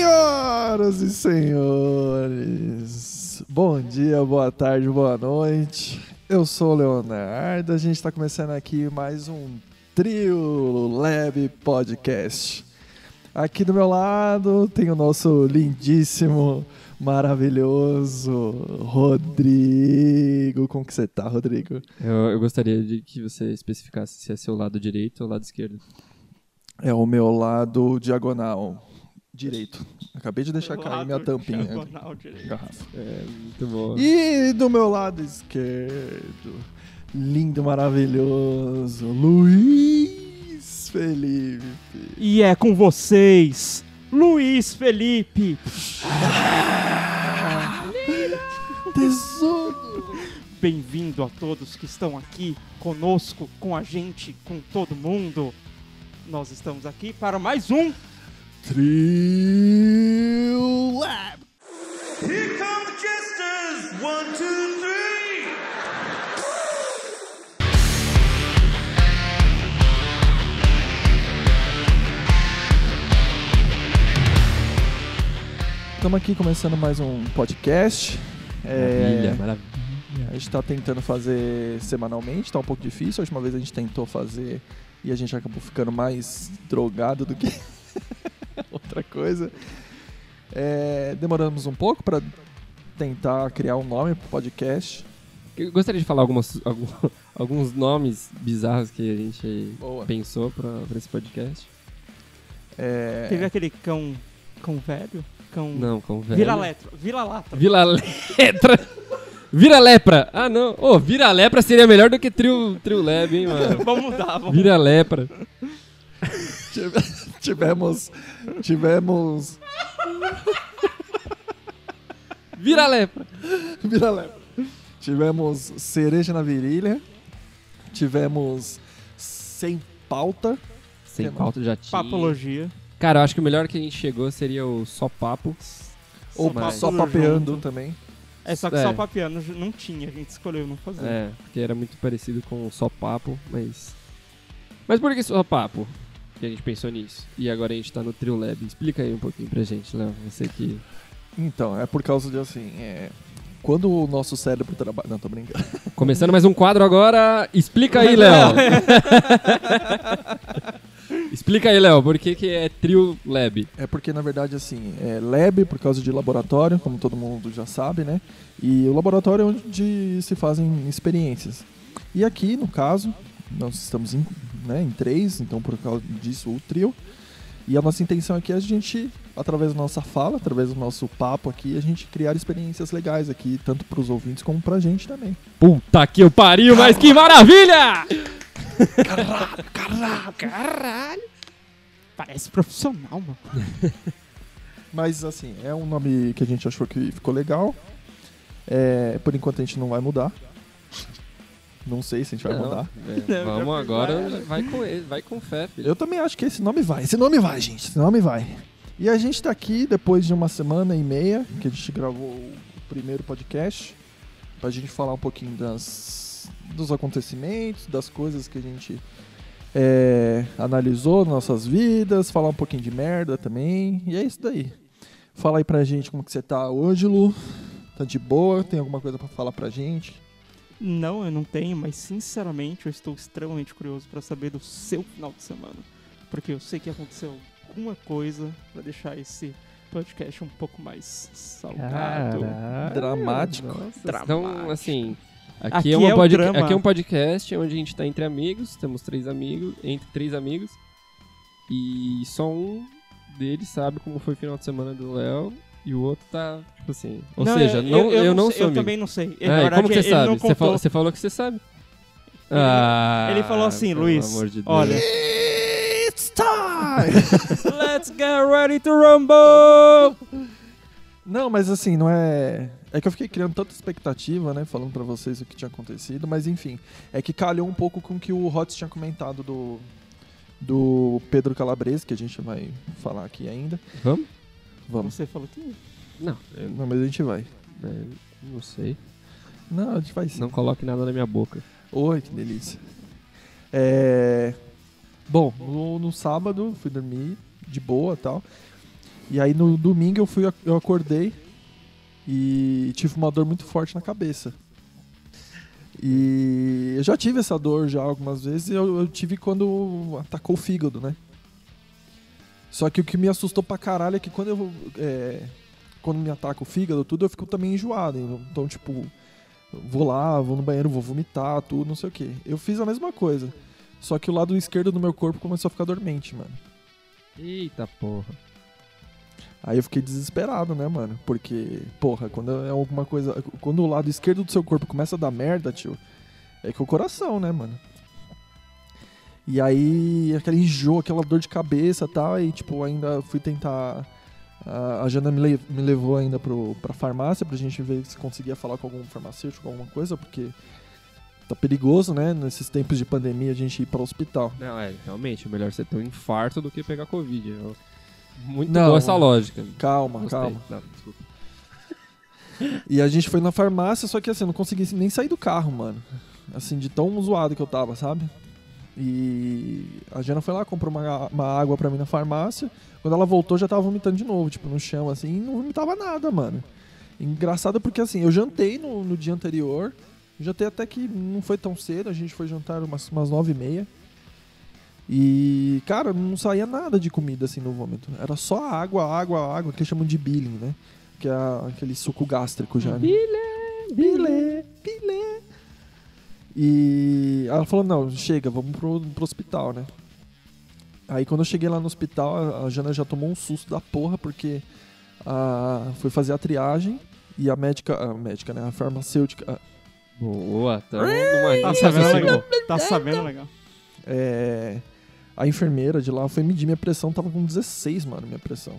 Senhoras e senhores, bom dia, boa tarde, boa noite. Eu sou o Leonardo, a gente está começando aqui mais um Trio Lab Podcast. Aqui do meu lado tem o nosso lindíssimo, maravilhoso Rodrigo. Como que você tá, Rodrigo? Eu, eu gostaria de que você especificasse se é seu lado direito ou lado esquerdo. É o meu lado diagonal direito. Acabei de deixar cair minha tampinha. Diagonal direito. Garrafa. É, muito bom. E do meu lado esquerdo, lindo, maravilhoso, Luiz Felipe. E é com vocês, Luiz Felipe. Tesouro. Bem-vindo a todos que estão aqui conosco, com a gente, com todo mundo. Nós estamos aqui para mais um Trio Lab. Here come the jesters! One, two, three! Estamos aqui começando mais um podcast. Maravilha, É, maravilha. a gente está tentando fazer semanalmente, está um pouco difícil. A última vez a gente tentou fazer e a gente acabou ficando mais drogado do que outra coisa. É, demoramos um pouco para tentar criar um nome para o podcast. Eu gostaria de falar algumas, algum- alguns nomes bizarros que a gente Boa. pensou pra, pra esse podcast. É, Teve aquele cão. cão velho? Cão. Não, com velho. Vira letra. Vira lata. Vira letra. Vira lepra. Ah, não. Ô, vira lepra seria melhor do que trio, trio lab, hein, mano. vamos mudar, vamos Vira lepra. Tive- tivemos. Tivemos. Vira lepra. Vira leva. Tivemos cereja na virilha. Tivemos sem pauta. Sem pauta já tinha. Papologia. Cara, eu acho que o melhor que a gente chegou seria o só papo. Ou Só só papeando junto. também. É só que É. só papiano não tinha, a gente escolheu não fazer. É, porque era muito parecido com o só papo, mas. Mas por que só papo? Que a gente pensou nisso. E agora a gente tá no Trio Lab. Explica aí um pouquinho pra gente, Léo. Você que. Então, é por causa de assim. É, quando o nosso cérebro trabalha. Não, tô brincando. Começando mais um quadro agora. Explica aí, Léo. Explica aí, Léo, por que, que é Trio Lab? É porque, na verdade, assim, é lab por causa de laboratório, como todo mundo já sabe, né? E o laboratório é onde se fazem experiências. E aqui, no caso, nós estamos em, né, em três, então por causa disso o trio. E a nossa intenção aqui é a gente, através da nossa fala, através do nosso papo aqui, a gente criar experiências legais aqui, tanto para os ouvintes como pra gente também. Puta que eu pariu, mas que maravilha! Parece profissional, mano. Mas, assim, é um nome que a gente achou que ficou legal. É, por enquanto a gente não vai mudar. Não sei se a gente vai Não, mudar. é, Já vamos agora, vai com ele, vai com fé, filho. Eu também acho que esse nome vai. Esse nome vai, gente. Esse nome vai. E a gente tá aqui depois de uma semana e meia que a gente gravou o primeiro podcast pra gente falar um pouquinho das, dos acontecimentos, das coisas que a gente é, analisou nas nossas vidas, falar um pouquinho de merda também. E é isso daí. Fala aí pra gente como que você tá hoje, Lu. Tá de boa? Tem alguma coisa pra falar pra gente? Não, eu não tenho, mas sinceramente eu estou extremamente curioso para saber do seu final de semana. Porque eu sei que aconteceu alguma coisa para deixar esse podcast um pouco mais salgado. Dramático. Nossa, Dramático. Então, assim, aqui, Aqui é, uma é pod- aqui é um podcast onde a gente tá entre amigos, temos três amigos, entre três amigos, e só um deles sabe como foi o final de semana do Léo, e o outro tá, tipo assim, ou Não, seja, não, eu, não sei- sou Eu amigo. também não sei. Ah, Na e verdade, como você ele sabe? não Você falou, você falou que você sabe? Ele- ah, ele falou assim, pelo Luiz, amor de Deus. olha- It's time! Let's get ready to rumble! Não, mas assim, não é. É que eu fiquei criando tanta expectativa, né? Falando pra vocês o que tinha acontecido, mas enfim. É que calhou um pouco com o que o Hotz tinha comentado do. Do Pedro Calabrese, que a gente vai falar aqui ainda. Vamos? Vamos. Você falou que Não, eu Não, mas a gente vai. é, não sei. Não, a gente vai sim. Não coloque nada na minha boca. Oi, que delícia. É... Bom, no, no sábado fui dormir de boa e tal. E aí no domingo eu fui, eu acordei e tive uma dor muito forte na cabeça. E eu já tive essa dor já algumas vezes, eu, eu tive quando atacou o fígado, né? Só que o que me assustou pra caralho é que quando eu. é, quando me ataca o fígado, tudo, eu fico também enjoado. Então, tipo, vou lá, vou no banheiro, vou vomitar, tudo, não sei o que. Eu fiz a mesma coisa. Só que o lado esquerdo do meu corpo começou a ficar dormente, mano. Eita porra. Aí eu fiquei desesperado, né, mano? Porque, porra, quando é alguma coisa. Quando o lado esquerdo do seu corpo começa a dar merda, tio, é que é o coração, né, mano? E aí, aquele enjoo, aquela dor de cabeça e tal, aí, tipo, ainda fui tentar. A, Jana me, le- me levou ainda pro, pra farmácia pra gente ver se conseguia falar com algum farmacêutico, alguma coisa, porque tá perigoso, né, nesses tempos de pandemia, a gente ir para o hospital. Não, é, realmente, é melhor você ter um infarto do que pegar Covid. Eu- Muito Não. boa essa lógica. Calma, Gostei. calma. Não. E a gente foi na farmácia, só que assim, eu não consegui nem sair do carro, mano. Assim, de tão zoado que eu tava, sabe? E a Jana foi lá, comprou uma, uma água pra mim na farmácia. Quando ela voltou, já tava vomitando de novo, tipo, no chão, assim, e não vomitava nada, mano. Engraçado porque, assim, eu jantei no, no dia anterior. Jantei até que não foi tão cedo, a gente foi jantar umas, umas nove e meia. E, cara, não saía nada de comida, assim, no vômito. Era só água, água, água, que eles chamam de billing, né? Que é aquele suco gástrico já, né? Bilé, bilé. E ela falou, não, chega, vamos pro, pro hospital, né? Aí quando eu cheguei lá no hospital, a- Jana já tomou um susto da porra, porque a, foi fazer a triagem e a médica, a médica, né? A farmacêutica, Boa, Tá linha sabendo legal. Tá sabendo legal. é, a enfermeira de lá foi medir minha pressão, tava com 16, mano, minha pressão.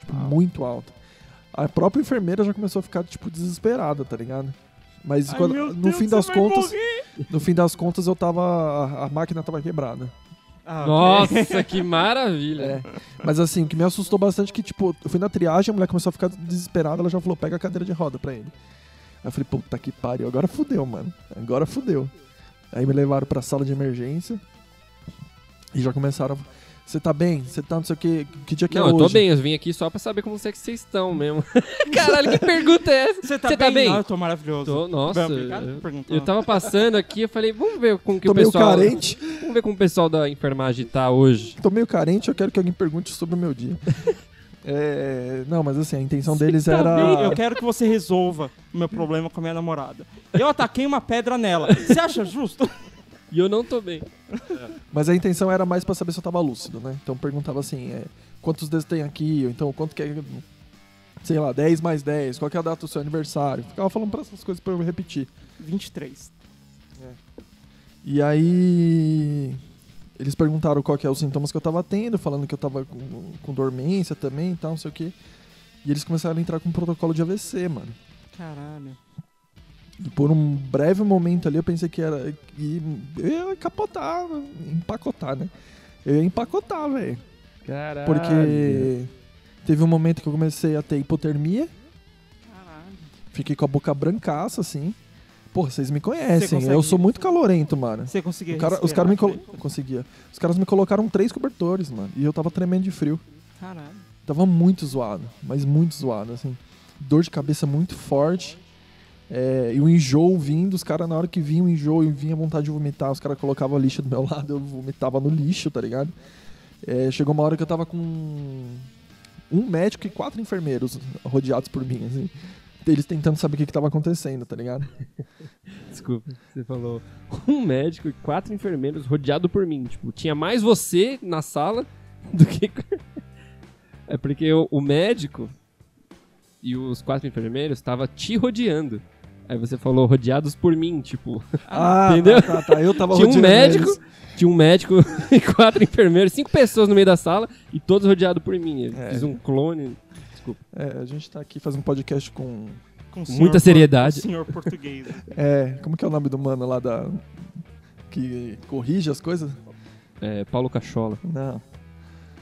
Tipo, Ah. muito alta. A própria enfermeira já começou a ficar, tipo, desesperada, tá ligado? Mas Ai, quando- no Deus, fim das contas, morrer. no fim das contas eu tava, a, a máquina tava quebrada. Ah. Nossa, que maravilha. É. Mas assim, o que me assustou bastante é que, tipo, eu fui na triagem, a mulher começou a ficar desesperada, ela já falou, pega a cadeira de roda pra ele. Aí eu falei, puta que pariu, agora fudeu, mano. Agora fudeu. Aí me levaram pra sala de emergência e já começaram. Você tá bem? Você tá não sei o que? Que dia que Não, é eu hoje? tô bem, eu vim aqui só pra saber como é que vocês estão mesmo. Caralho, que pergunta é essa? Você tá, tá bem? Não, eu tô maravilhoso. Tô, nossa, Bem, obrigado por eu, perguntar. eu tava passando aqui, eu falei, vamos ver com que Tô o meio pessoal. carente. Vamos ver como o pessoal da enfermagem tá hoje. Tô meio carente, eu quero que alguém pergunte sobre o meu dia. É, não, mas assim, a intenção deles Tá era. bem, eu quero que você resolva o meu problema com a minha namorada. Eu ataquei uma pedra nela. Você acha justo? E eu não tô bem. Mas a intenção era mais pra saber se eu tava lúcido, né? Então perguntava assim, é, quantos dedos tem aqui? Ou então quanto que é, sei lá, 10 mais 10, qual que é a data do seu aniversário? Ficava falando pra essas coisas pra eu repetir. 23. E aí eles perguntaram qual que é os sintomas que eu tava tendo, falando que eu tava com, com dormência também e tal, não sei o quê. E eles começaram a entrar com um protocolo de AVC, mano. Caralho. Por um breve momento ali eu pensei que era. que eu ia capotar, empacotar, né? Eu ia empacotar, velho. Caralho. Porque teve um momento que eu comecei a ter hipotermia, Caralho. fiquei com a boca brancaça, assim. Porra, vocês me conhecem, eu sou muito calorento, mano. Você conseguia cara- os caras me colo- conseguia. Os caras me colocaram três cobertores, mano. E eu tava tremendo de frio. Caralho. Tava muito zoado, mas muito zoado, assim. Dor de cabeça muito forte. É, e o enjoo vindo, os caras, na hora que vinha o enjoo e vinha vontade de vomitar, os caras colocavam lixo do meu lado, eu vomitava no lixo, tá ligado? É, chegou uma hora que eu tava com um médico e quatro enfermeiros rodeados por mim, assim. Eles tentando saber o que, que tava acontecendo, tá ligado? Desculpa, você falou um médico e quatro enfermeiros rodeado por mim. Tipo, tinha mais você na sala do que. É porque o, o médico e os quatro enfermeiros estavam te rodeando. Aí você falou rodeados por mim, tipo. Ah, Entendeu? Tá, tá, tá. Eu tava Tinha um médico, eles. tinha um médico e quatro enfermeiros, cinco pessoas no meio da sala e todos rodeados por mim. Eu É. fiz um clone. Desculpa. É, a gente tá aqui fazendo um podcast com. Com muita seriedade. o senhor português. É, como que é o nome do mano lá da. que corrige as coisas? É, Paulo Cachola. Não.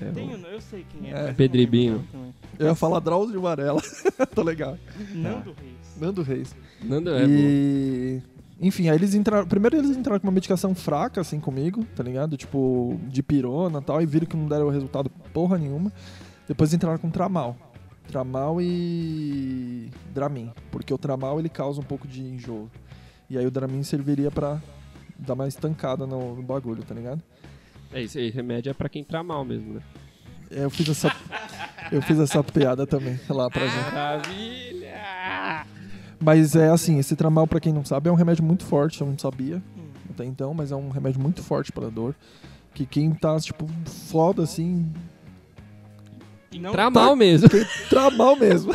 É, Tem, o- um- eu sei quem é. É. Pedribinho. também. Eu ia falar Drauzio Varela. tá legal. Nando Reis. Nando Reis. Nando é bom. e. Enfim, aí eles entraram. Primeiro eles entraram com uma medicação fraca, assim, comigo, tá ligado? Tipo, de pirona e tal, e viram que não deram resultado porra nenhuma. Depois entraram com Tramal. Tramal e Dramin. Porque o Tramal ele causa um pouco de enjoo. E aí o Dramin serviria pra dar mais estancada no, no bagulho, tá ligado? É isso aí, remédio é pra quem tá mal mesmo, né? É, eu fiz essa. eu fiz essa piada também lá pra gente. Maravilha! Mas é assim, esse Tramal, pra quem não sabe, é um remédio muito forte, eu não sabia Hum. até então, mas é um remédio muito forte pra dor. Que quem tá, tipo, foda assim, não Pra mal mesmo. Tramal mesmo.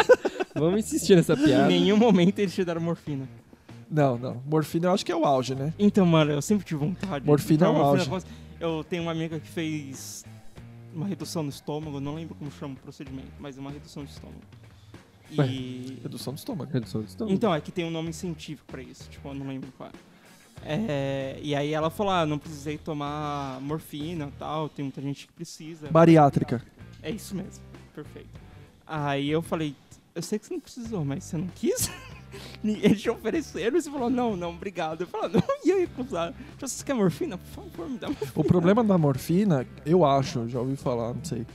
Vamos insistir nessa em piada. nenhum momento eles te deram morfina. Não, não. Morfina eu acho que é o auge, né? Então, mano, eu sempre tive vontade. Morfina de é o tomar auge. morfina. Eu tenho uma amiga que fez uma redução no estômago, não lembro como chama o procedimento, mas é uma redução de estômago. Ué. E. Redução do estômago. Redução de estômago. Então, é que tem um nome científico pra isso, tipo, eu não lembro qual é. É, e aí ela falou, ah, não precisei tomar morfina e tal, tem muita gente que precisa. Bariátrica. É isso mesmo, perfeito. Aí eu falei, eu sei que você não precisou, mas você não quis? Eles te ofereceram e você falou, não, não, obrigado. Eu falei, não ia recusar. Você quer morfina? Por favor, me dá morfina. O problema da morfina, eu acho, já ouvi falar, não sei,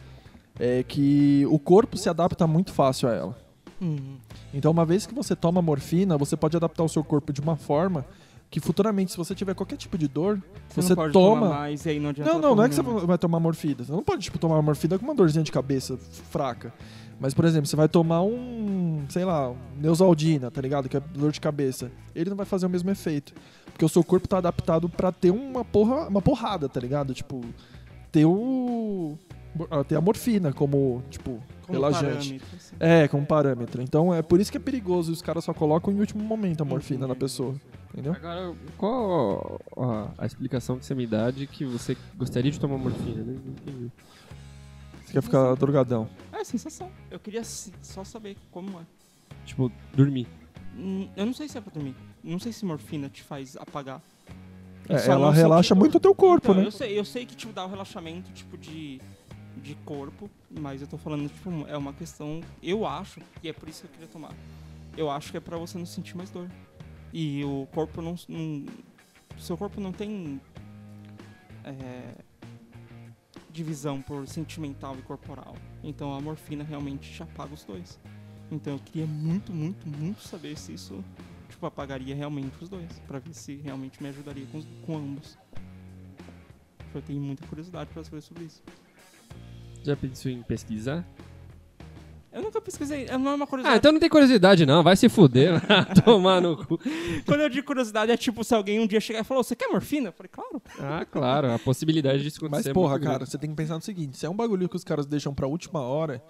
é que o corpo se adapta muito fácil a ela. Hum, Então, uma vez que você toma morfina, você pode adaptar o seu corpo de uma forma que futuramente, se você tiver qualquer tipo de dor, você, você, toma. tomar mais e aí não adianta Não, não, não é que você vai tomar morfina. Você não pode, tipo, tomar morfina com uma dorzinha de cabeça fraca. Mas, por exemplo, você vai tomar um, sei lá, um Neusaldina, tá ligado? Que é dor de cabeça. Ele não vai fazer o mesmo efeito. Porque o seu corpo tá adaptado pra ter uma, porra, uma porrada, tá ligado? Tipo, ter o... Ter a morfina como, tipo, como relaxante. parâmetro, assim. É, como parâmetro. Então, é por isso que é perigoso. e Os caras só colocam em último momento a morfina na pessoa. Entendeu? Agora, qual a, a explicação que você me dá de que você gostaria de tomar morfina? né? Não entendi. Você quer ficar drogadão. É sensação. Eu queria só saber como é. Tipo, dormir. Hum, Eu não sei se é pra dormir. Não sei se morfina te faz apagar. É, ela relaxa muito o teu corpo, Então, né? Eu sei, eu sei que tipo, dá o relaxamento tipo de, de corpo, mas eu tô falando, tipo, é uma questão. Eu acho, e é por isso que eu queria tomar. Eu acho que é pra você não sentir mais dor. E o corpo não. não seu corpo não tem. é, divisão por sentimental e corporal. Então a morfina realmente te apaga os dois. Então eu queria muito, muito, muito saber se isso tipo, apagaria realmente os dois. Pra ver se realmente me ajudaria com, com ambos. Eu tenho muita curiosidade pra saber sobre isso. Já pensou em pesquisar? Eu nunca pesquisei, é- não é uma Ah, curiosidade. então não tem curiosidade não, vai se fuder. Tomar no cu. Quando eu digo curiosidade, é tipo se alguém um dia chegar e falar, você quer morfina? Eu falei, claro. Ah, claro, a possibilidade disso Mas, acontecer é porra, muito cara, grande. você tem que pensar no seguinte: se é um bagulho que os caras deixam pra última hora,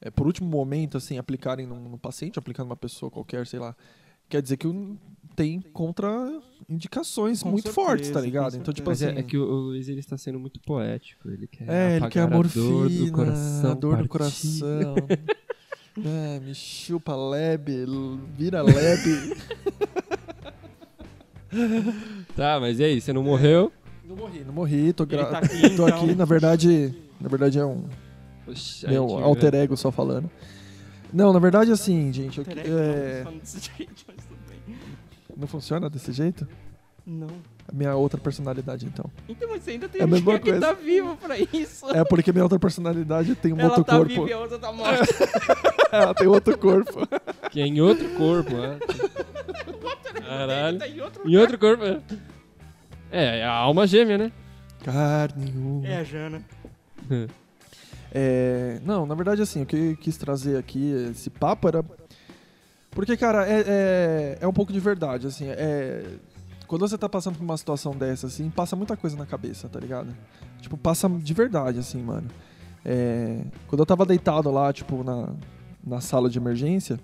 é, por último momento, assim, aplicarem num, num paciente, aplicando numa pessoa qualquer, sei lá, quer dizer que um- tem contraindicações Com muito certeza, forte, tá ligado? Então, tipo Mas assim. é, é que o, Luiz ele está sendo muito poético. Ele quer É, ele quer a apagar morfina, dor do coração. a dor do partido. coração. é, me chupa lebe, vira lebe. Tá, mas e aí, você não morreu? não morri, não morri, tô, Ele gra... tá aqui, tô então. aqui, na verdade, na verdade é um Oxi, a meu alter ego só falando. Não, na verdade assim, gente, eu, é, não funciona desse jeito? Não. A minha outra personalidade, então. Então, mas você ainda tem É a alguém mesma que coisa. tá vivo pra isso. É porque minha outra personalidade tem um Ela outro tá corpo. viva e a outra tá morta. Ela tem outro corpo. Que é em outro corpo, né? Caralho. Tá em outro Em outro corpo, é. É, é a alma gêmea, né? Carne. uma. É a Jana. É, não, na verdade, assim, o que eu quis trazer aqui, esse papo era. Porque, cara, é, é, é um pouco de verdade, assim. É, quando você tá passando por uma situação dessa, assim, passa muita coisa na cabeça, tá ligado? Tipo, passa de verdade, assim, mano. É, quando eu tava deitado lá, tipo, na, na sala de emergência,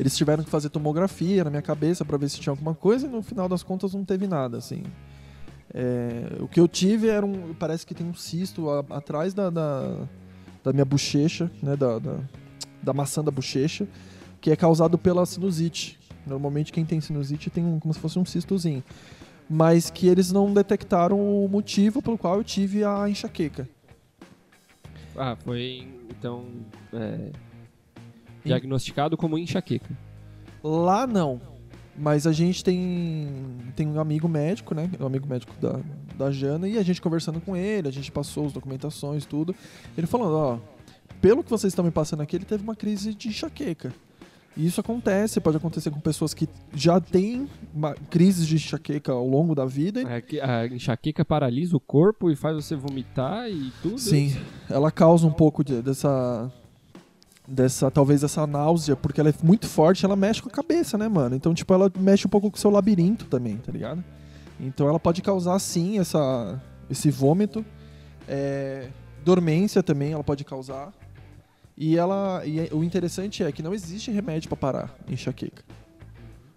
eles tiveram que fazer tomografia na minha cabeça pra ver se tinha alguma coisa e no final das contas não teve nada, assim. É, o que eu tive era um. Parece que tem um cisto a- atrás da, da, da minha bochecha, né? Da, da, da maçã da bochecha, que é causado pela sinusite. Normalmente quem tem sinusite tem um, como se fosse um cistozinho. Mas que eles não detectaram o motivo pelo qual eu tive a enxaqueca. Ah, foi então é, diagnosticado como enxaqueca. Lá não. Mas a gente tem, tem um amigo médico, né? Um amigo médico da, da Jana, e a gente conversando com ele, a gente passou as documentações, tudo. Ele falando, ó, pelo que vocês estão me passando aqui, ele teve uma crise de enxaqueca. E isso acontece, pode acontecer com pessoas que já têm uma crises de enxaqueca ao longo da vida. É que A enxaqueca paralisa o corpo e faz você vomitar e tudo. Sim, ela causa um pouco de- dessa dessa talvez essa náusea, porque ela é muito forte, ela mexe com a cabeça, né, mano? Então, tipo, ela mexe um pouco com o seu labirinto também, tá ligado? Então, ela pode causar sim essa esse vômito, é, dormência também, ela pode causar. E ela e é- o interessante é que não existe remédio pra parar enxaqueca.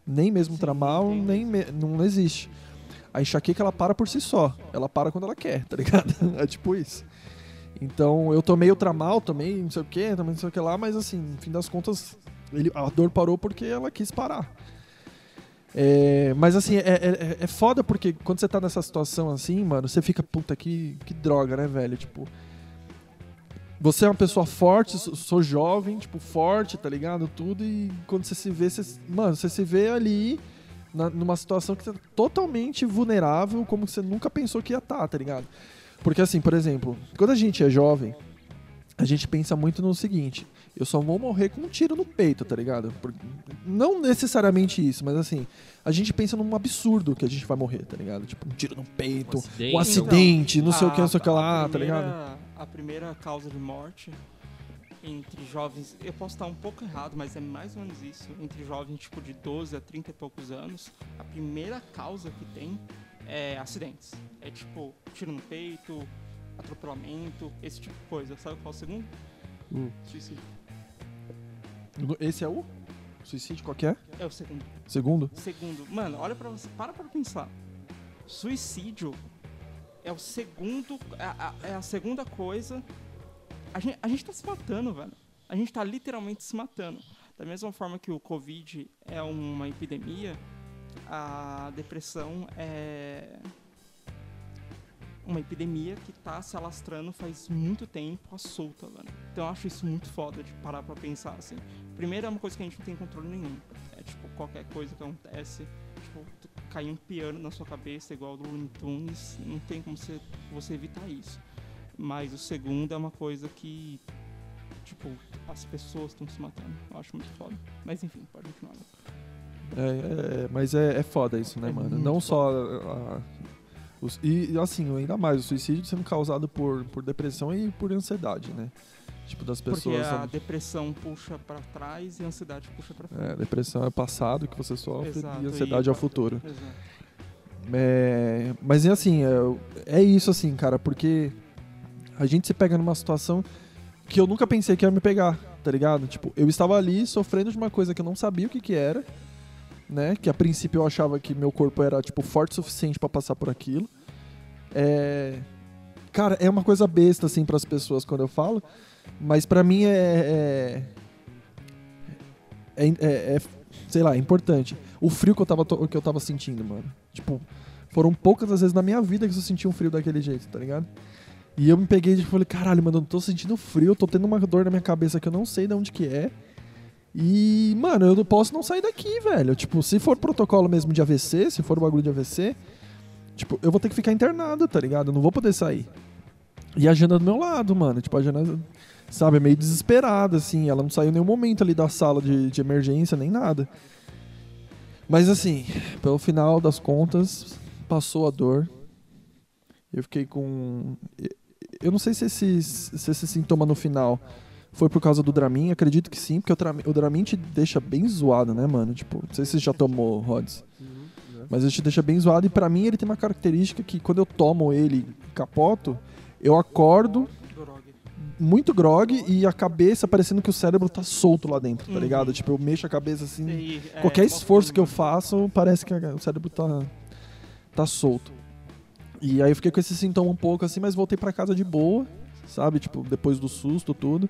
Nem mesmo Sim, tramal, nem me- não existe. A enxaqueca ela para por si só. Ela para quando ela quer, tá ligado? É tipo isso. Então eu tomei o tramal, tomei não sei o que, tomei não sei o que lá, mas assim, no fim das contas, ele, a dor parou porque ela quis parar. É, mas assim, é, é, é foda porque quando você tá nessa situação assim, mano, você fica, puta, que, que droga, né, velho? Tipo, você é uma pessoa forte, sou, jovem, tipo, forte, tá ligado? Tudo, e quando você se vê, você, mano, você se vê ali na- numa situação que você tá totalmente vulnerável, como você nunca pensou que ia estar, tá ligado? Porque assim, por exemplo, quando a gente é jovem, a gente pensa muito no seguinte: eu só vou morrer com um tiro no peito, tá ligado? Por- não necessariamente isso, mas assim, a gente pensa num absurdo que a gente vai morrer, tá ligado? Tipo, um tiro no peito, acidente. um acidente, não sei o que, A- não sei o que a lá, tá primeira- ligado? A primeira causa de morte entre jovens, eu posso estar um pouco errado, mas é mais ou menos isso. Entre jovens, tipo, de 12 a 30 e poucos anos, a primeira causa que tem é acidentes. É tipo, tiro no peito, atropelamento, esse tipo de coisa. Sabe qual é o segundo? Hum. Suicídio. Esse é o suicídio qualquer? É o segundo. Segundo? Segundo, mano, olha pra você, para pra pensar. Suicídio é o segundo, é a, é a segunda coisa. A gente, a gente tá se matando, velho. A gente tá literalmente se matando. Da mesma forma que o Covid é uma epidemia, a depressão é uma epidemia que tá se alastrando faz muito tempo à solta, velho. Então eu acho isso muito foda de parar pra pensar, assim. Primeiro é uma coisa que a gente não tem controle nenhum. É tipo, qualquer coisa que acontece, tipo, cair um piano na sua cabeça igual do Looney Tunes, não tem como você, você evitar isso. Mas o segundo é uma coisa que, tipo, as pessoas estão se matando. Eu acho muito foda. Mas enfim, pode continuar. É, é, mas é, é foda isso, né, É mano? Não só. a- a- os- e assim, ainda mais, o suicídio sendo causado por, por depressão e por ansiedade, né? Tipo, das Porque pessoas. a sabe? depressão puxa pra trás e a ansiedade puxa pra frente. É, depressão é o passado que você sofre Exato, e ansiedade e- é o futuro. Exato. É, mas é assim, é, é isso assim, cara, porque a gente se pega numa situação que eu nunca pensei que ia me pegar, tá ligado? Tipo, eu estava ali sofrendo de uma coisa que eu não sabia o que que era, né? Que a princípio eu achava que meu corpo era, tipo, forte o suficiente pra passar por aquilo. É... Cara, é uma coisa besta, assim, pras pessoas quando eu falo, mas pra mim é... É, é, é- é, sei lá, é importante. O frio que eu, tava, to- que eu tava sentindo, mano. Tipo, foram poucas as vezes na minha vida que eu senti um frio daquele jeito, tá ligado? E eu me peguei e falei, caralho, mano, eu não tô sentindo frio, eu tô tendo uma dor na minha cabeça que eu não sei de onde que é. E, mano, eu não posso não sair daqui, velho. Tipo, se for protocolo mesmo de AVC, se for bagulho de AVC, tipo, eu vou ter que ficar internado, tá ligado? Eu não vou poder sair. E a Jana do meu lado, mano. Tipo, a Jana, sabe, é meio desesperada, assim. Ela não saiu em nenhum momento ali da sala de, de emergência, nem nada. Mas assim, pelo final das contas, passou a dor. Eu fiquei com. Eu não sei se esse, se esse sintoma no final foi por causa do Dramin, acredito que sim, porque o Dramin, o Dramin te deixa bem zoado, né, mano? Tipo, não sei se você já tomou, Rods. Mas ele te deixa bem zoado e pra mim ele tem uma característica que quando eu tomo ele capoto, eu acordo muito grog e a cabeça parecendo que o cérebro tá solto lá dentro, tá Uhum. ligado? Tipo, eu mexo a cabeça assim. É, Qualquer esforço que eu faço, parece que o cérebro tá, tá solto. E aí eu fiquei com esse sintoma um pouco assim, mas voltei pra casa de boa, sabe? Tipo, depois do susto, tudo.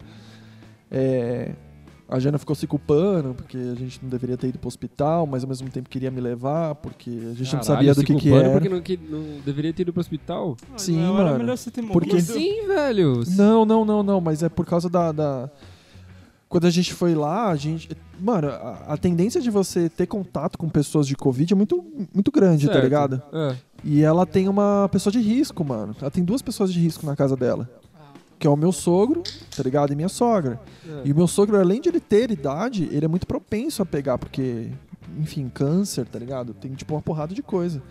É, A Jana ficou se culpando, porque a gente não deveria ter ido pro hospital, mas ao mesmo tempo queria me levar, porque a gente não Caralho, sabia do que que era. porque não, que não deveria ter ido pro hospital? Ah, Sim, não, Era mano. melhor você ter Porque- assim, velho? Não, não, não, não, mas é por causa da. da- Quando a gente foi lá, a gente. Mano, a, a tendência de você ter contato com pessoas de Covid é muito, muito grande, tá Certo. ligado? É. E ela tem uma pessoa de risco, mano. Ela tem duas pessoas de risco na casa dela. Que é o meu sogro, tá ligado? E minha sogra. É. E o meu sogro, além de ele ter idade, ele é muito propenso a pegar, porque, enfim, câncer, tá ligado? Tem, tipo, uma porrada de coisa.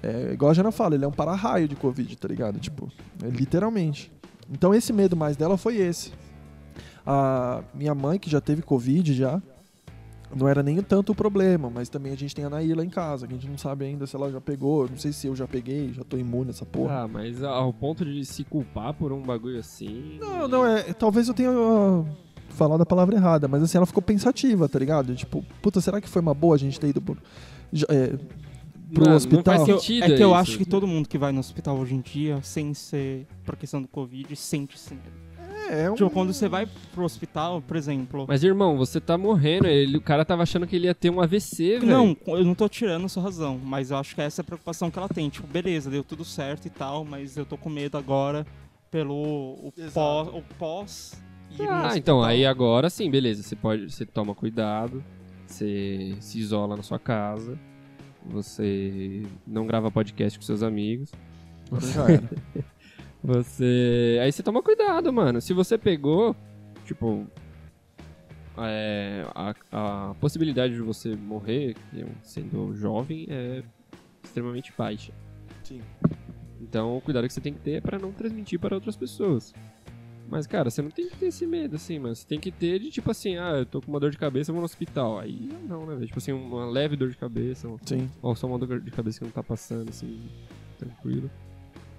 É, igual a Jana fala, ele é um para-raio de Covid, tá ligado? Tipo, é, literalmente. Então esse medo mais dela foi esse. A minha mãe, que já teve Covid já, não era nem tanto o problema, mas também a gente tem a Naila em casa, que a gente não sabe ainda se ela já pegou, não sei se eu já peguei, já tô imune a essa porra. Ah, mas ao ponto de se culpar por um bagulho assim. Não, não, é. Talvez eu tenha uh, falado a palavra errada, mas assim, ela ficou pensativa, tá ligado? Tipo, puta, será que foi uma boa a gente ter ido pro, já- é, pro Não, não hospital? faz É que eu, sentido é que eu isso. acho que todo mundo que vai no hospital hoje em dia, sem ser por questão do Covid, sente sim. É, é um... Tipo, quando você vai pro hospital, por exemplo. Mas, irmão, você tá morrendo. Ele, o cara tava achando que ele ia ter um AVC, velho. Não, eu não tô tirando a sua razão, mas eu acho que essa é a preocupação que ela tem. Tipo, beleza, deu tudo certo e tal, mas eu tô com medo agora pelo o Exato. pós, o pós Ah, então, aí agora sim, beleza. Você pode. Você toma cuidado. Você se isola na sua casa. Você não grava podcast com seus amigos. Já era. Você. Aí você toma cuidado, mano. Se você pegou, tipo. é, a, a possibilidade de você morrer sendo jovem é extremamente baixa. Sim. Então, o cuidado que você tem que ter é pra não transmitir para outras pessoas. Mas, cara, você não tem que ter esse medo, assim, mano. Você tem que ter de, tipo assim, ah, eu tô com uma dor de cabeça, eu vou no hospital. Aí não, né, velho? Tipo assim, uma leve dor de cabeça, Sim. ou só uma dor de cabeça que não tá passando, assim, tranquilo.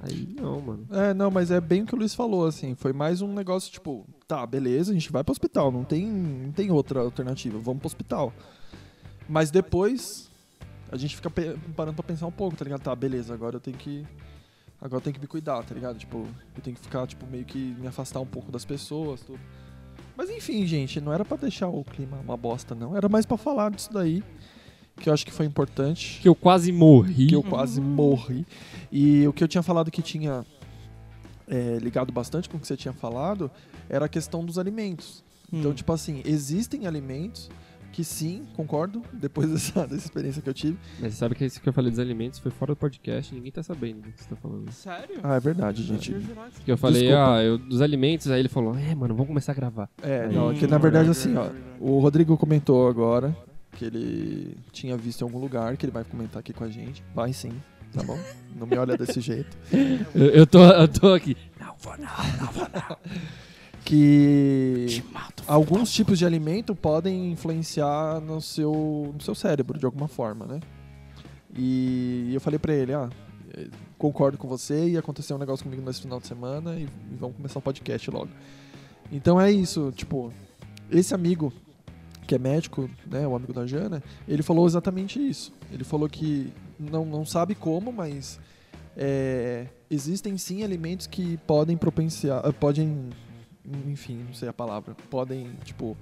Aí não, mano. É, não, mas é bem o que o Luiz falou, assim. Foi mais um negócio, tipo, tá, beleza, a gente vai pro hospital, não tem, não tem outra alternativa, vamos pro hospital. Mas depois, a gente fica parando pra pensar um pouco, tá ligado? Tá, beleza, agora eu tenho que. Agora eu tenho que me cuidar, tá ligado? Tipo, eu tenho que ficar, tipo, meio que me afastar um pouco das pessoas, tudo. Mas enfim, gente, não era pra deixar o clima uma bosta, não. Era mais pra falar disso daí, que eu acho que foi importante Que eu quase morri. que eu quase morri. E o que eu tinha falado que tinha é, ligado bastante com o que você tinha falado era a questão dos alimentos. Então, Hum. tipo assim, existem alimentos que sim, concordo, depois dessa, dessa experiência que eu tive. Mas você sabe que isso que eu falei dos alimentos foi fora do podcast, ninguém tá sabendo do que você tá falando. Sério? Ah, é verdade, gente. Que- Porque eu falei, Desculpa. ah, eu, dos alimentos, aí ele falou, é, mano, vamos começar a gravar. É, Hum, não, que na verdade verdade, assim, ó, verdade, verdade. o Rodrigo comentou agora que ele tinha visto em algum lugar, que ele vai comentar aqui com a gente. Vai sim, tá bom? Não me olha desse jeito. Eu, eu tô, eu tô aqui. Não vou não, não vou não. Que alguns tipos de alimento podem influenciar no seu, no seu cérebro de alguma forma, né? E eu falei pra ele, ah, concordo com você e aconteceu um negócio comigo nesse final de semana e, e vamos começar um podcast logo. Então é isso, tipo, esse amigo que é médico, né, o amigo da Jana, ele falou exatamente isso. Ele falou que não, não sabe como, mas é, existem sim alimentos que podem propenciar, eh, podem, enfim, não sei a palavra, podem, tipo,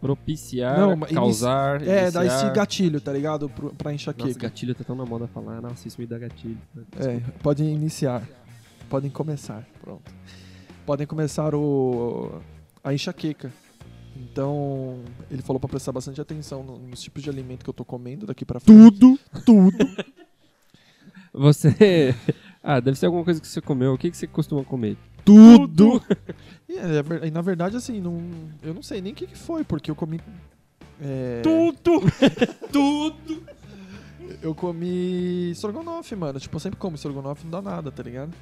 Propiciar, Não, causar, é, dar esse iniciar. gatilho, tá ligado? Pro, pra Nossa, enxaqueca. gatilho tá tão na moda falar. Nossa, isso me dá gatilho. É, podem iniciar. Podem começar. Pronto. Podem começar o a enxaqueca. Então, ele falou pra prestar bastante atenção no- nos tipos de alimento que eu tô comendo daqui pra frente. Tudo, tudo. Você... Ah, deve ser alguma coisa que você comeu. O que, que você costuma comer? tudo. E, é, ver- e na verdade, assim, não, eu não sei nem o que, que foi, porque eu comi. é, Tudo! Tudo! Eu comi estrogonofe, mano. Tipo, eu sempre como estrogonofe, não dá nada, tá ligado?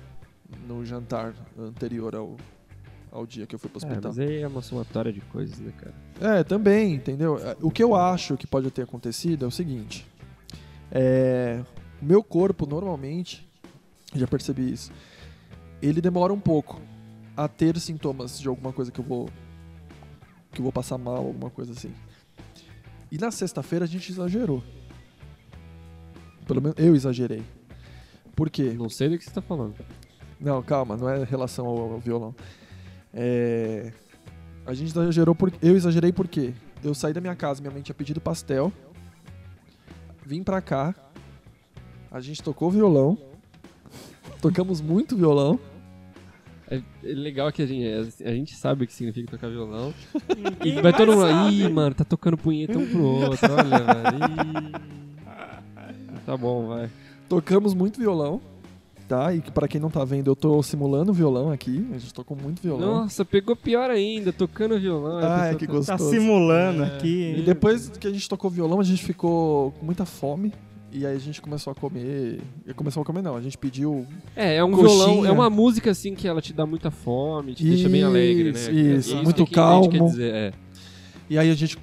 No jantar anterior ao, ao dia que eu fui pro É, hospital. mas aí é uma somatória de coisas, né, cara? É, também, entendeu? É, O que eu acho que pode ter acontecido é o seguinte. É, meu corpo, normalmente, já percebi isso, ele demora um pouco a ter sintomas de alguma coisa que eu vou que eu vou passar mal, alguma coisa assim. E na sexta-feira a gente exagerou. Pelo menos eu exagerei. Por quê? Não sei do que você tá falando. Não, calma, não é relação ao, ao violão. É, a gente exagerou por, eu exagerei porque eu saí da minha casa, minha mãe tinha pedido pastel, vim pra cá, a gente tocou violão, tocamos muito violão, É, é legal que a gente, a gente sabe o que significa tocar violão. E vai todo mundo. sabe. Ih, mano, tá tocando punheta um pro outro. Olha, velho. Tá bom, vai. tocamos muito violão tá? E pra quem não tá vendo, eu tô simulando violão aqui. A gente tocou muito violão. Nossa, pegou pior ainda, tocando violão. a Ah, pessoa que tá- gostoso. Tá simulando É. aqui. E depois que a gente tocou violão, a gente ficou com muita fome. E aí a gente começou a comer. E começou a comer, não. A gente pediu. É, é um Coxinha. violão, é uma música assim que ela te dá muita fome, te deixa bem alegre, né? Isso, É isso, muito que gente quer calmo. dizer, é. E aí a gente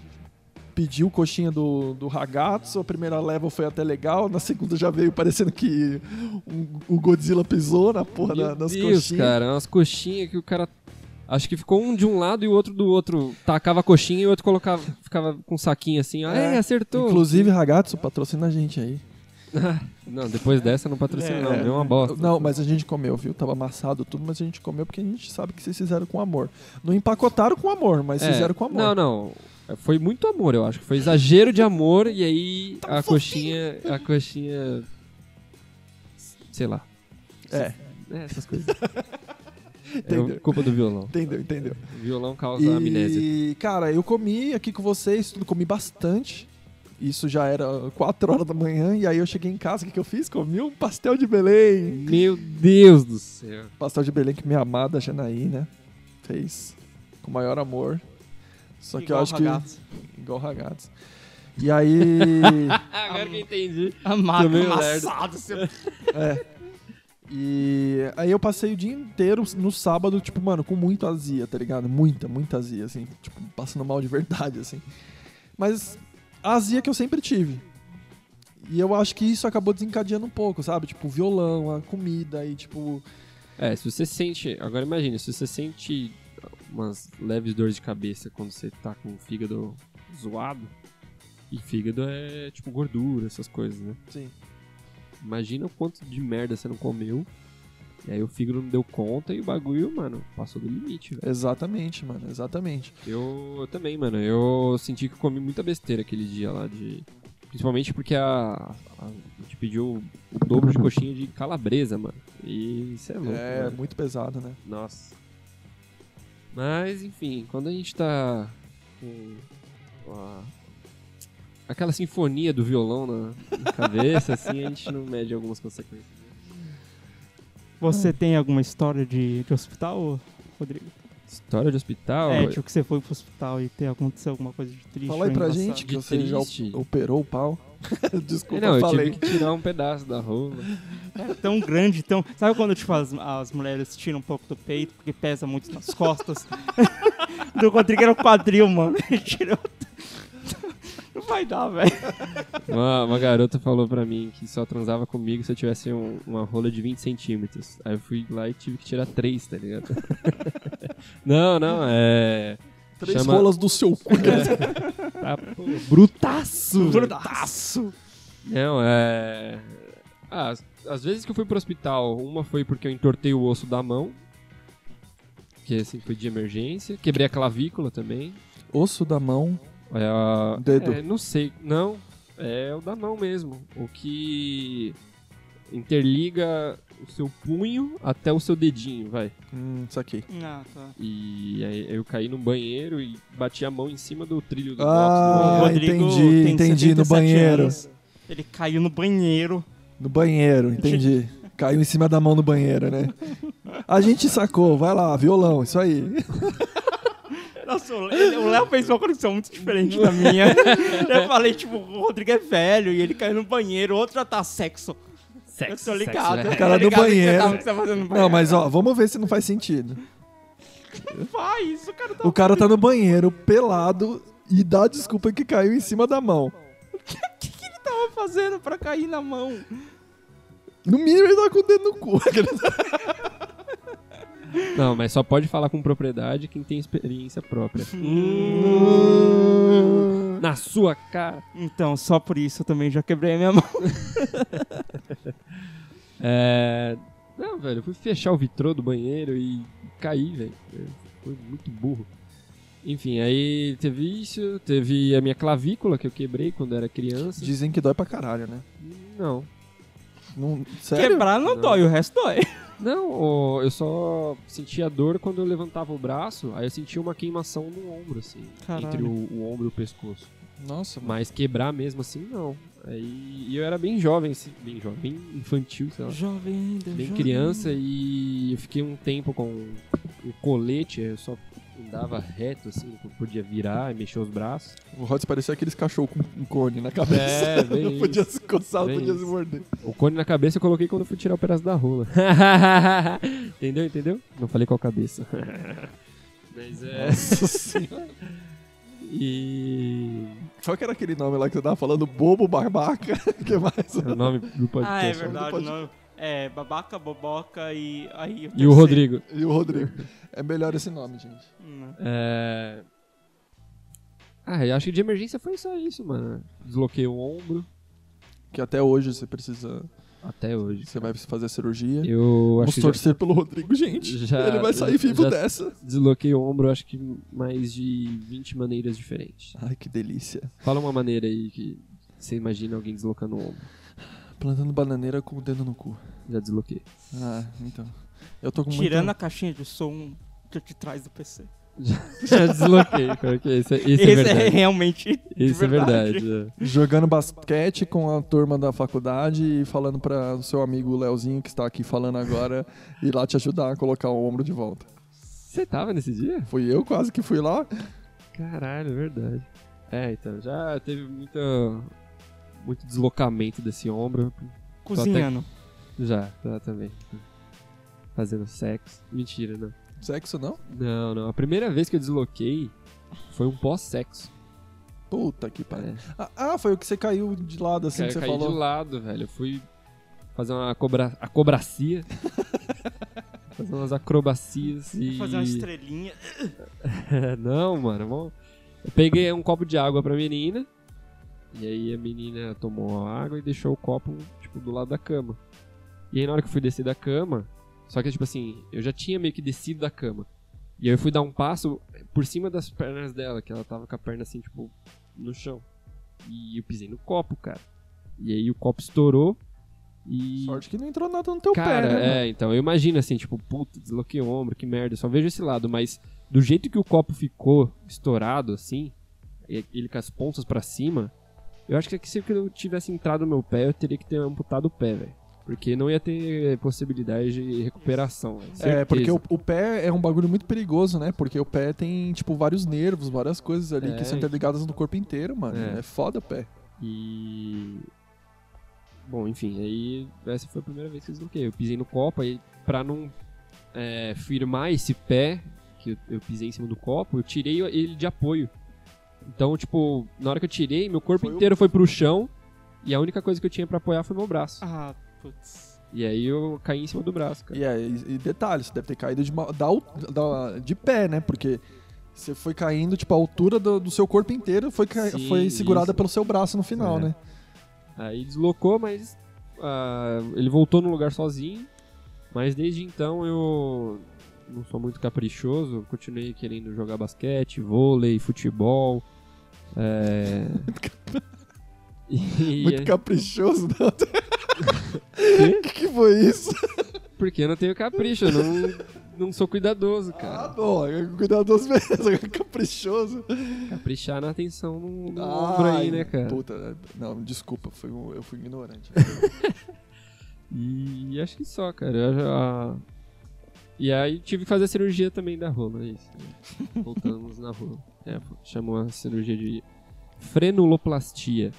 pediu coxinha do, do ragazzo. A primeira leva foi até legal. Na segunda já veio parecendo que um- o Godzilla pisou na porra Meu da- das Deus, coxinhas. cara, umas coxinhas que o cara. Acho que ficou um de um lado e o outro do outro. Tacava a coxinha e o outro colocava, ficava com um saquinho assim. Ah, É, acertou. Inclusive, ragazzo, patrocina a gente aí. Não, depois dessa não patrocina, É. não. É uma bosta. Não, mas a gente comeu, viu? Tava amassado tudo, mas a gente comeu porque a gente sabe que vocês fizeram com amor. Não empacotaram com amor, mas É, fizeram com amor. Não, não. Foi muito amor, eu acho. Foi exagero de amor e aí Tá a coxinha. A coxinha. Sei lá. É, É, essas coisas. Entendeu. é culpa do violão. entendeu, entendeu. O violão causa amnésia. E, cara, eu comi aqui com vocês, tudo comi bastante. Isso já era 4 horas da manhã, e aí eu cheguei em casa, o que, que eu fiz? Comi um pastel de Belém. Meu Deus do céu. Pastel de Belém que minha amada Janaí, né? Fez com o maior amor. Só que eu Igual acho ragazzo. que. Igual ragazzo. E aí. Agora que eu entendi. Amado, um amassado. Seu... É. E aí eu passei o dia inteiro no sábado, tipo, mano, com muita azia, tá ligado? Muita, muita azia, assim. Tipo, passando mal de verdade, assim. Mas a azia que eu sempre tive. E eu acho que isso acabou desencadeando um pouco, sabe? Tipo, o violão, a comida e, tipo... É, se você sente. Agora imagine, se você sente umas leves dores de cabeça quando você tá com o fígado zoado. E fígado é tipo gordura, essas coisas, né? Sim. Imagina o quanto de merda você não comeu. E aí o fígado não deu conta e o bagulho, mano, passou do limite, velho. Exatamente, mano, exatamente. Eu, eu também, mano. Eu senti que eu comi muita besteira aquele dia lá de. Principalmente porque a, a, a gente pediu o dobro de coxinha de calabresa, mano. E isso é louco. é, mano. muito pesado, né? Nossa. Mas, enfim, quando a gente tá com a- aquela sinfonia do violão na, na cabeça, assim, a gente não mede algumas consequências. Você tem alguma história de, de hospital, Rodrigo? História de hospital. É, tipo que você foi pro hospital e tem, aconteceu alguma coisa de triste Fala aí pra engraçado. gente que De você já triste. operou o pau. Desculpa, não, eu falei. tive que tirar um pedaço da rola. É tão grande, tão... Sabe quando, tipo, as, as mulheres tiram um pouco do peito porque pesa muito nas costas? do Rodrigo era o quadril, mano. Ele tirou... Não vai dar, velho. Uma, uma garota falou pra mim que só transava comigo se eu tivesse um- uma rola de 20 centímetros. Aí eu fui lá e tive que tirar 3, tá ligado? não, não, é. Três chama- rolas do seu cu. Tá, pô, brutaço! Brutaço. Não, é. Ah, as, as vezes que eu fui pro hospital, uma foi porque eu entortei o osso da mão. Que assim foi de emergência. Quebrei a clavícula também. Osso da mão. É, a- Dedo. é, não sei, não. É o da mão mesmo. O que interliga o seu punho até o seu dedinho, vai. Hum, saquei. Ah, tá. E aí eu caí no banheiro e bati a mão em cima do trilho do Ah, box do entendi, entendi, no 77 banheiro. anos. Ele caiu no banheiro. No banheiro, entendi. Caiu em cima da mão no banheiro, né? A gente sacou, vai lá, violão, isso aí. Nossa, o Léo o Léo fez uma conexão muito diferente da minha. eu falei, tipo, o Rodrigo é velho e ele caiu no banheiro, o outro já tá sexo. Eu tô ligado. sexo, eu tô Cara, no ligado o que você banheiro. tá- tá banheiro. Não, mas ó, vamos ver se não faz sentido. Faz, o cara tá... O cara tá no banheiro, pelado, e dá desculpa que caiu em cima da mão. O que, que ele tava fazendo pra cair na mão? No mínimo ele tá com o dedo no cu. Não, mas só pode falar com propriedade quem tem experiência própria. Na sua cara. Então, só por isso eu também já quebrei a minha mão. É. Não, velho, eu fui fechar o vitrô do banheiro e caí, velho. Foi muito burro. Enfim, aí teve isso, teve a minha clavícula que eu quebrei quando era criança. Dizem que dói pra caralho, né? Não. Não, sério? Quebrar não, Não. dói, o resto dói. Não, eu só sentia dor quando eu levantava o braço, aí eu sentia uma queimação no ombro, assim. Caralho. Entre o, o ombro e o pescoço. Nossa, mano. Mas quebrar mesmo assim, não. Aí e eu era bem jovem, assim, bem jovem, bem infantil, sei lá. Jovem ainda. Bem jovem criança e eu fiquei um tempo com o colete, eu só andava reto, assim, podia virar e mexer os braços. O Rods parecia aqueles cachorros com um cone na cabeça. É, não podia isso. se coçar, não podia isso. se morder. O cone na cabeça eu coloquei quando eu fui tirar o pedaço da rola. entendeu, entendeu? Não falei qual cabeça. Mas é. Nossa senhora. E. Qual que era aquele nome lá que você tava falando? Bobo, babaca? que mais? É o nome do podcast. Ah, é né? verdade. Não, é babaca, boboca e aí E o. Rodrigo. E o Rodrigo. É melhor esse nome, gente. Hum, É... Ah, eu acho que de emergência foi só isso, mano. Desloquei o ombro Que até hoje você precisa. Até hoje. Você vai fazer a cirurgia. Eu Vamos acho que já torcer pelo Rodrigo, gente. Já- Ele vai sair vivo já- dessa. desloquei o ombro, acho que mais de 20 maneiras diferentes. Ai, que delícia. Fala uma maneira aí que você imagina alguém deslocando o ombro. Plantando bananeira com o dedo no cu. Já desloquei. Ah, então. Eu tô com Tirando muito... a caixinha de som de de trás do PC. Já desloquei, porque esse, é- esse Esse é é, verdade. realmente. de Esse é verdade. é. Jogando basquete com a turma da faculdade e falando para o seu amigo Leozinho, que está aqui falando agora, ir lá te ajudar a colocar o ombro de volta. Você tava nesse dia? Fui eu quase que fui lá. Caralho, é verdade. É, então, já teve muita, muito deslocamento desse ombro. Cozinhando. Já, já também. Fazendo sexo. Mentira, não. Sexo não? Não, não. A primeira vez que eu desloquei foi um pós-sexo. Puta que pariu. É. Ah, ah, foi o que você caiu de lado assim Cara, que eu você caí falou. de lado, velho. Eu fui fazer uma cobra... acobracia. fazer umas acrobacias e... Fazer uma estrelinha. não, mano. vamos- Eu peguei um copo de água pra menina. E aí a menina tomou a água e deixou o copo, tipo, do lado da cama. E aí na hora que eu fui descer da cama, só que, tipo assim, eu já tinha meio que descido da cama. E aí eu fui dar um passo por cima das pernas dela, que ela tava com a perna assim, tipo, no chão. E eu pisei no copo, cara. E aí o copo estourou. E. Sorte que não entrou nada no teu Cara, pé, né? é, então, eu imagino assim, tipo, puta, desloquei o ombro, que merda, eu só vejo esse lado, mas do jeito que o copo ficou estourado, assim, ele com as pontas pra cima, eu acho que se eu tivesse entrado no meu pé, eu teria que ter amputado o pé, velho. Porque não ia ter possibilidade de recuperação, velho. É, porque o, o pé é um bagulho muito perigoso, né? Porque o pé tem, tipo, vários nervos, várias coisas ali É. que são interligadas no corpo inteiro, mano. É. É, foda o pé. E. Bom, enfim, aí essa foi a primeira vez que eu desloquei. Eu pisei no copo, aí pra não é, firmar esse pé, que eu, eu pisei em cima do copo, eu tirei ele de apoio. Então, tipo, na hora que eu tirei, meu corpo Foi o- inteiro foi pro chão e a única coisa que eu tinha pra apoiar foi meu braço. Ah, putz. E aí eu caí em cima do braço, cara. E, é, e, e detalhe, você deve ter caído de, da, da- de pé, né? Porque você foi caindo, tipo, a altura do, do seu corpo inteiro foi, ca- Sim, foi segurada isso. pelo seu braço no final, É. né? Aí deslocou, mas ah, ele voltou no lugar sozinho. Mas desde então eu não sou muito caprichoso. Continuei querendo jogar basquete, vôlei, futebol. É... E- Muito caprichoso, não? O que, que foi isso? Porque eu não tenho capricho, eu não, não sou cuidadoso, Ah, cara. bom, é cuidadoso mesmo, caprichoso. Caprichar na atenção no, no ombro aí, né, cara? Puta, não, desculpa, foi um- eu fui ignorante. E acho que só, cara. Eu já- E aí tive que fazer a cirurgia também da rola, é isso. Voltamos na rola. É, chamou a cirurgia de frenuloplastia.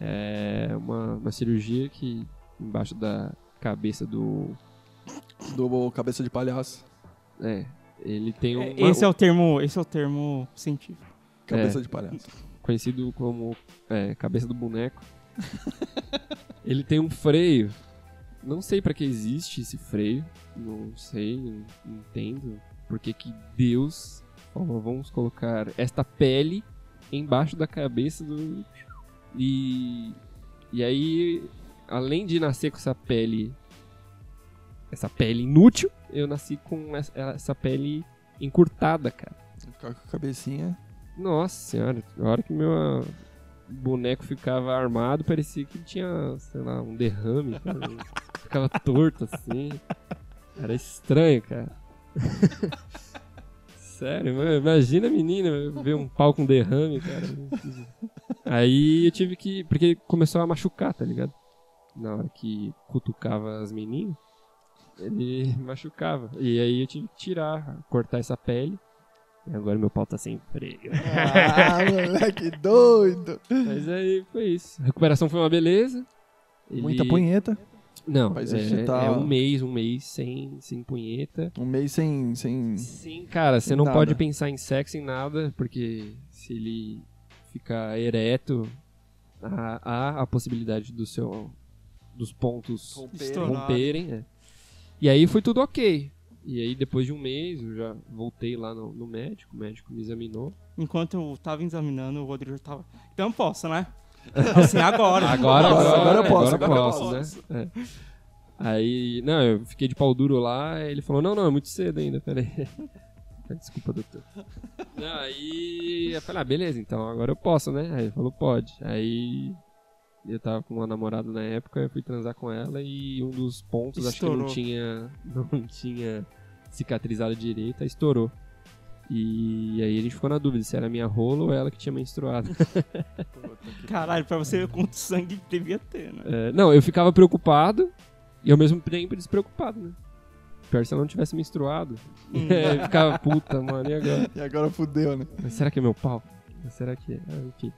É uma, uma cirurgia que embaixo da cabeça do. Do cabeça de palhaço. É, ele tem um. É, esse é o termo, esse é o termo científico. Cabeça É. de palhaço. conhecido como é, cabeça do boneco. ele tem um freio. Não sei pra que existe esse freio. Não sei, não entendo. Por que que Deus falou, vamos colocar esta pele embaixo da cabeça do... E... E aí, além de nascer com essa pele... Essa pele inútil, eu nasci com essa, essa pele encurtada, cara. Ficar com a cabecinha. Nossa senhora, na hora que meu ah, boneco ficava armado, parecia que tinha, sei lá, um derrame. cara. ficava torto assim. Era estranho, cara. Sério, mano, imagina a menina ver um pau com derrame, cara. Aí eu tive que. Porque começou a machucar, tá ligado? Na hora que cutucava as meninas, ele machucava. E aí eu tive que tirar, cortar essa pele. E agora meu pau tá sem freio. Ah, moleque doido. Mas aí foi isso. A recuperação foi uma beleza. Ele- Muita punheta. Não, Mas é, tá- é um mês, um mês sem, sem punheta. Um mês sem. sem... Sim, cara, você não nada. pode pensar em sexo em nada, porque se ele ficar ereto, há, há a possibilidade do seu, dos pontos Estourar. romperem. é. E aí foi tudo ok. E aí depois de um mês eu já voltei lá no, no médico, o médico me examinou. Enquanto eu tava examinando, o Rodrigo tava. Então eu posso, né? Assim, agora. Agora, Agora- agora, agora eu posso, agora eu agora eu posso, né? É. Aí, não, eu fiquei de pau duro lá, ele falou, não, não, é muito cedo ainda, peraí. Desculpa, doutor. Aí eu falei, ah, beleza, então agora eu posso, né? Aí ele falou, pode. Aí eu tava com uma namorada na época, eu fui transar com ela e um dos pontos, acho que não Estourou. tinha, não tinha cicatrizado direito, aí estourou. E aí a gente ficou na dúvida se era minha rola ou ela que tinha menstruado. Caralho, pra você ver quanto sangue devia ter, né? É, não, eu ficava preocupado e ao mesmo tempo despreocupado, né? Pior se ela não tivesse menstruado. Hum. É, eu ficava, puta, mano, e agora? E agora fudeu, né? Mas será que é meu pau? Mas Será que é? Ah, enfim.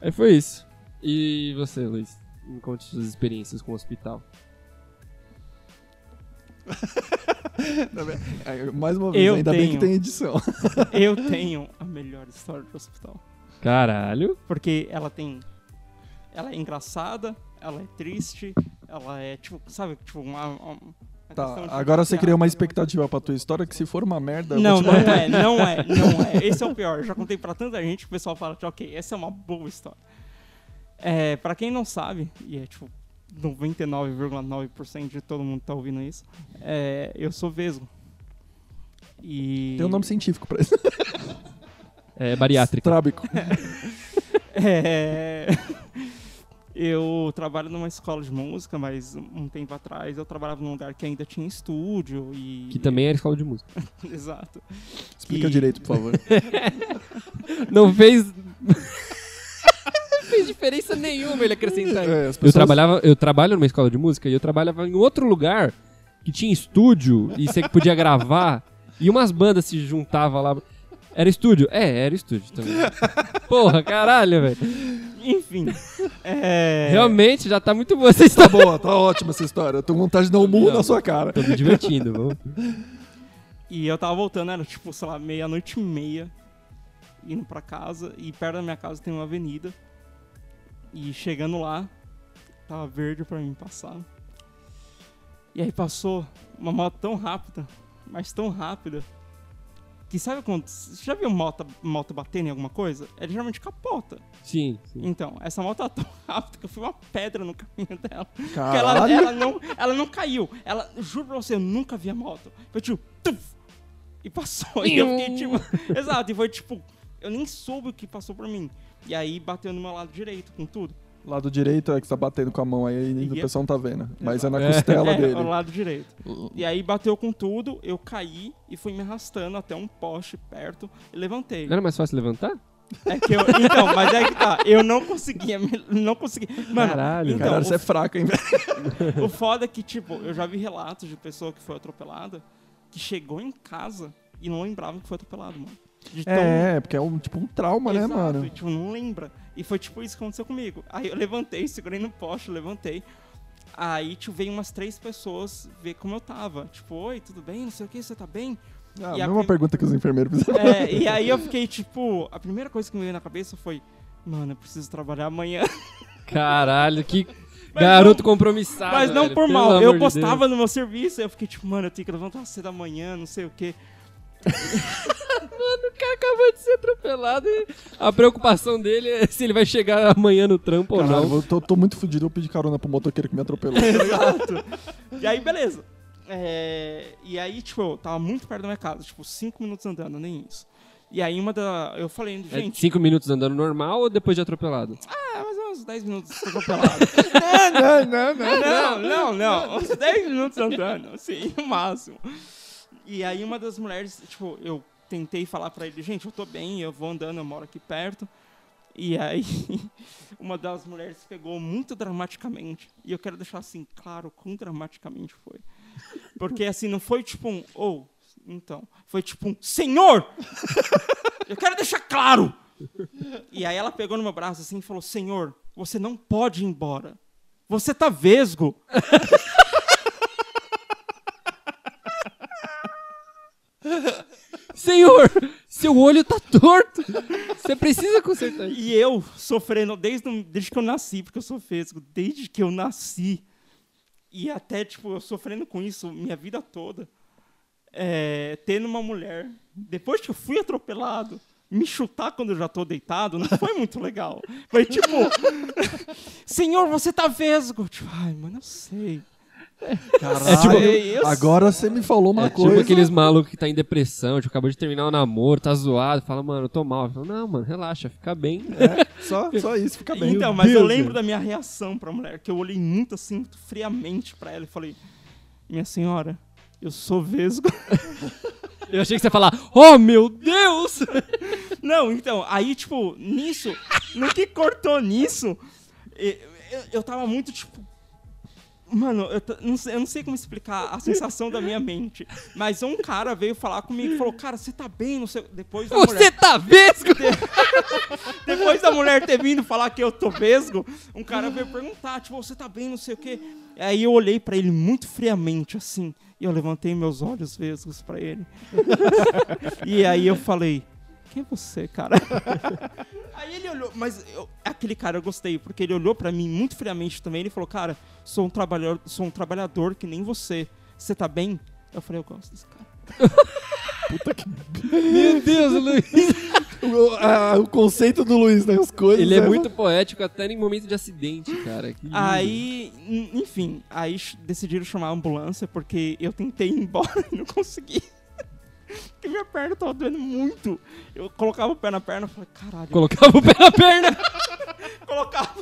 Aí foi isso. E você, Luiz? Me conte suas experiências com o hospital. É, Mais uma vez, Eu ainda bem tenho. que tem edição. Eu tenho a melhor história do hospital. Caralho. Porque ela tem. Ela é engraçada, ela é triste, ela é tipo, sabe, tipo, uma- uma Tá, de agora você criou uma expectativa pra tua história que se for uma merda. eu Não, não é, não é, não é. Esse é o pior. Eu já contei pra tanta gente que o pessoal fala que, ok, essa é uma boa história. É, pra quem não sabe, e é tipo 99,9% de todo mundo que tá ouvindo isso, é, eu sou vesgo. E. Tem um nome científico pra isso. É bariátrica. Trábico. É, Eu trabalho numa escola de música, mas um tempo atrás eu trabalhava num lugar que ainda tinha estúdio e. Que também era escola de música. Exato. Explica E- direito, por favor. Não fez. não fez diferença nenhuma ele acrescentar. É, as Eu pessoas- trabalhava, eu trabalho numa escola de música e eu trabalhava em outro lugar que tinha estúdio e você podia gravar e umas bandas se juntavam lá. Era estúdio? É, era estúdio também. Porra, caralho, velho. Enfim. é, Realmente já tá muito boa essa Tá história. boa, tá ótima essa história. Eu tô com vontade de dar um murro Não. na sua cara. Tô me divertindo, vamos. E eu tava voltando, era tipo, sei lá, meia-noite e meia, indo pra casa, e perto da minha casa tem uma avenida. E chegando lá, tava verde pra mim passar. E aí passou uma moto tão rápida, mas tão rápida, que sabe quando. Você já viu moto, moto batendo em alguma coisa? Ela geralmente capota. Sim, sim. Então, essa moto tava tão rápida que eu fui uma pedra no caminho dela. Porque ela, Caralho. ela, não, ela não caiu. Ela, juro pra você, eu nunca vi a moto. Foi tipo, tuf, e passou. E eu fiquei tipo. exato, e foi tipo, eu nem soube o que passou por mim. E aí bateu no meu lado direito com tudo. Lado direito é que você tá batendo com a mão aí e o Yep. pessoal não tá vendo. Mas é na É. costela é, dele. o lado direito. E aí bateu com tudo, eu caí e fui me arrastando até um poste perto e levantei. Não era mais fácil levantar? É que eu, então, mas é que tá, eu não conseguia, não conseguia. Mano, Caralho. então, Caralho, o você é fraco, hein, velho? O foda é que, tipo, eu já vi relatos de pessoa que foi atropelada que chegou em casa e não lembrava que foi atropelado, mano. De tão- É, porque é um, tipo um trauma, né, Exato, mano? E, tipo, não lembra. E foi tipo isso que aconteceu comigo. Aí eu levantei, segurei no poste, levantei. Aí, tipo, veio umas três pessoas ver como eu tava. Tipo, oi, tudo bem? Não sei o que, você tá bem? Ah, E a mesma prim- pergunta que os enfermeiros fizeram. É, e aí eu fiquei, tipo, a primeira coisa que me veio na cabeça foi, mano, eu preciso trabalhar amanhã. Caralho, que Mas garoto não- compromissado. Mas não velho, por mal, eu de postava no meu serviço, eu fiquei tipo, mano, eu tenho que levantar cedo da manhã, não sei o quê. O cara acabou de ser atropelado e a preocupação dele é se ele vai chegar amanhã no trampo ou Caralho, não. eu tô, tô muito fudido, eu pedi carona pro motoqueiro que me atropelou. Exato. E aí, beleza. É, e aí, tipo, eu tava muito perto da minha casa, tipo, cinco minutos andando, nem isso. E aí, uma da. Eu falei, É gente, cinco minutos andando normal ou depois de atropelado? ah, mais uns 10 minutos atropelado. não, não, não. não, não, não. Uns 10 minutos andando, assim, o máximo. E aí, uma das mulheres, tipo, eu tentei falar pra ele, gente, eu tô bem, eu vou andando, eu moro aqui perto. E aí, uma das mulheres pegou muito dramaticamente. E eu quero deixar assim, claro, quão dramaticamente foi. Porque assim, não foi tipo um, ou, então. Foi tipo um, Senhor! Eu quero deixar claro! E aí ela pegou no meu braço assim e falou, Senhor, você não pode ir embora. Você tá vesgo. Senhor, seu olho tá torto. Você precisa consertar. E eu sofrendo desde, desde que eu nasci, porque eu sou vesgo, desde que eu nasci. E até, tipo, eu sofrendo com isso minha vida toda. É, tendo uma mulher, depois que eu fui atropelado, me chutar quando eu já tô deitado, não foi muito legal. Foi tipo, Senhor, você tá vesgo. Tipo, ai, mano, eu sei. Caralho, É tipo- eu agora você me falou uma É tipo coisa. aqueles malucos que tá em depressão, tipo, acabou de terminar o namoro, tá zoado, fala, mano, eu tô mal. Fala, não, mano, relaxa, fica bem. Só, só isso, fica bem. Então, mas eu Deus, lembro velho. da minha reação pra mulher, que eu olhei muito assim, muito friamente pra ela e falei: Minha senhora, eu sou vesgo. Eu achei que você ia falar, oh meu Deus! Não, então, aí, tipo, nisso, no que cortou nisso, eu, eu tava muito, tipo. Mano, eu, não sei, eu não sei como explicar a sensação da minha mente. Mas um cara veio falar comigo e falou: Cara, você tá bem? Não sei. Depois da Você mulher. tá vesgo? Depois da mulher ter vindo falar que eu tô vesgo, um cara veio perguntar, tipo, você tá bem, não sei o quê. Aí eu olhei pra ele muito friamente, assim, e eu levantei meus olhos vesgos pra ele. e aí eu falei, quem é você, cara? aí ele olhou, mas eu- aquele cara eu gostei, porque ele olhou pra mim muito friamente também, ele falou, cara, sou um trabalhador, sou um trabalhador que nem você. Você tá bem? Eu falei, eu gosto desse cara. Meu Deus, Luiz. O, a- o conceito do Luiz, né? As coisas. Ele é né? muito poético até em momento de acidente, cara. Que. Aí, en- enfim, aí decidiram chamar a ambulância porque eu tentei ir embora e não consegui. Porque minha perna tava doendo muito. Eu colocava o pé na perna e falei, caralho. Colocava o pé na perna. colocava.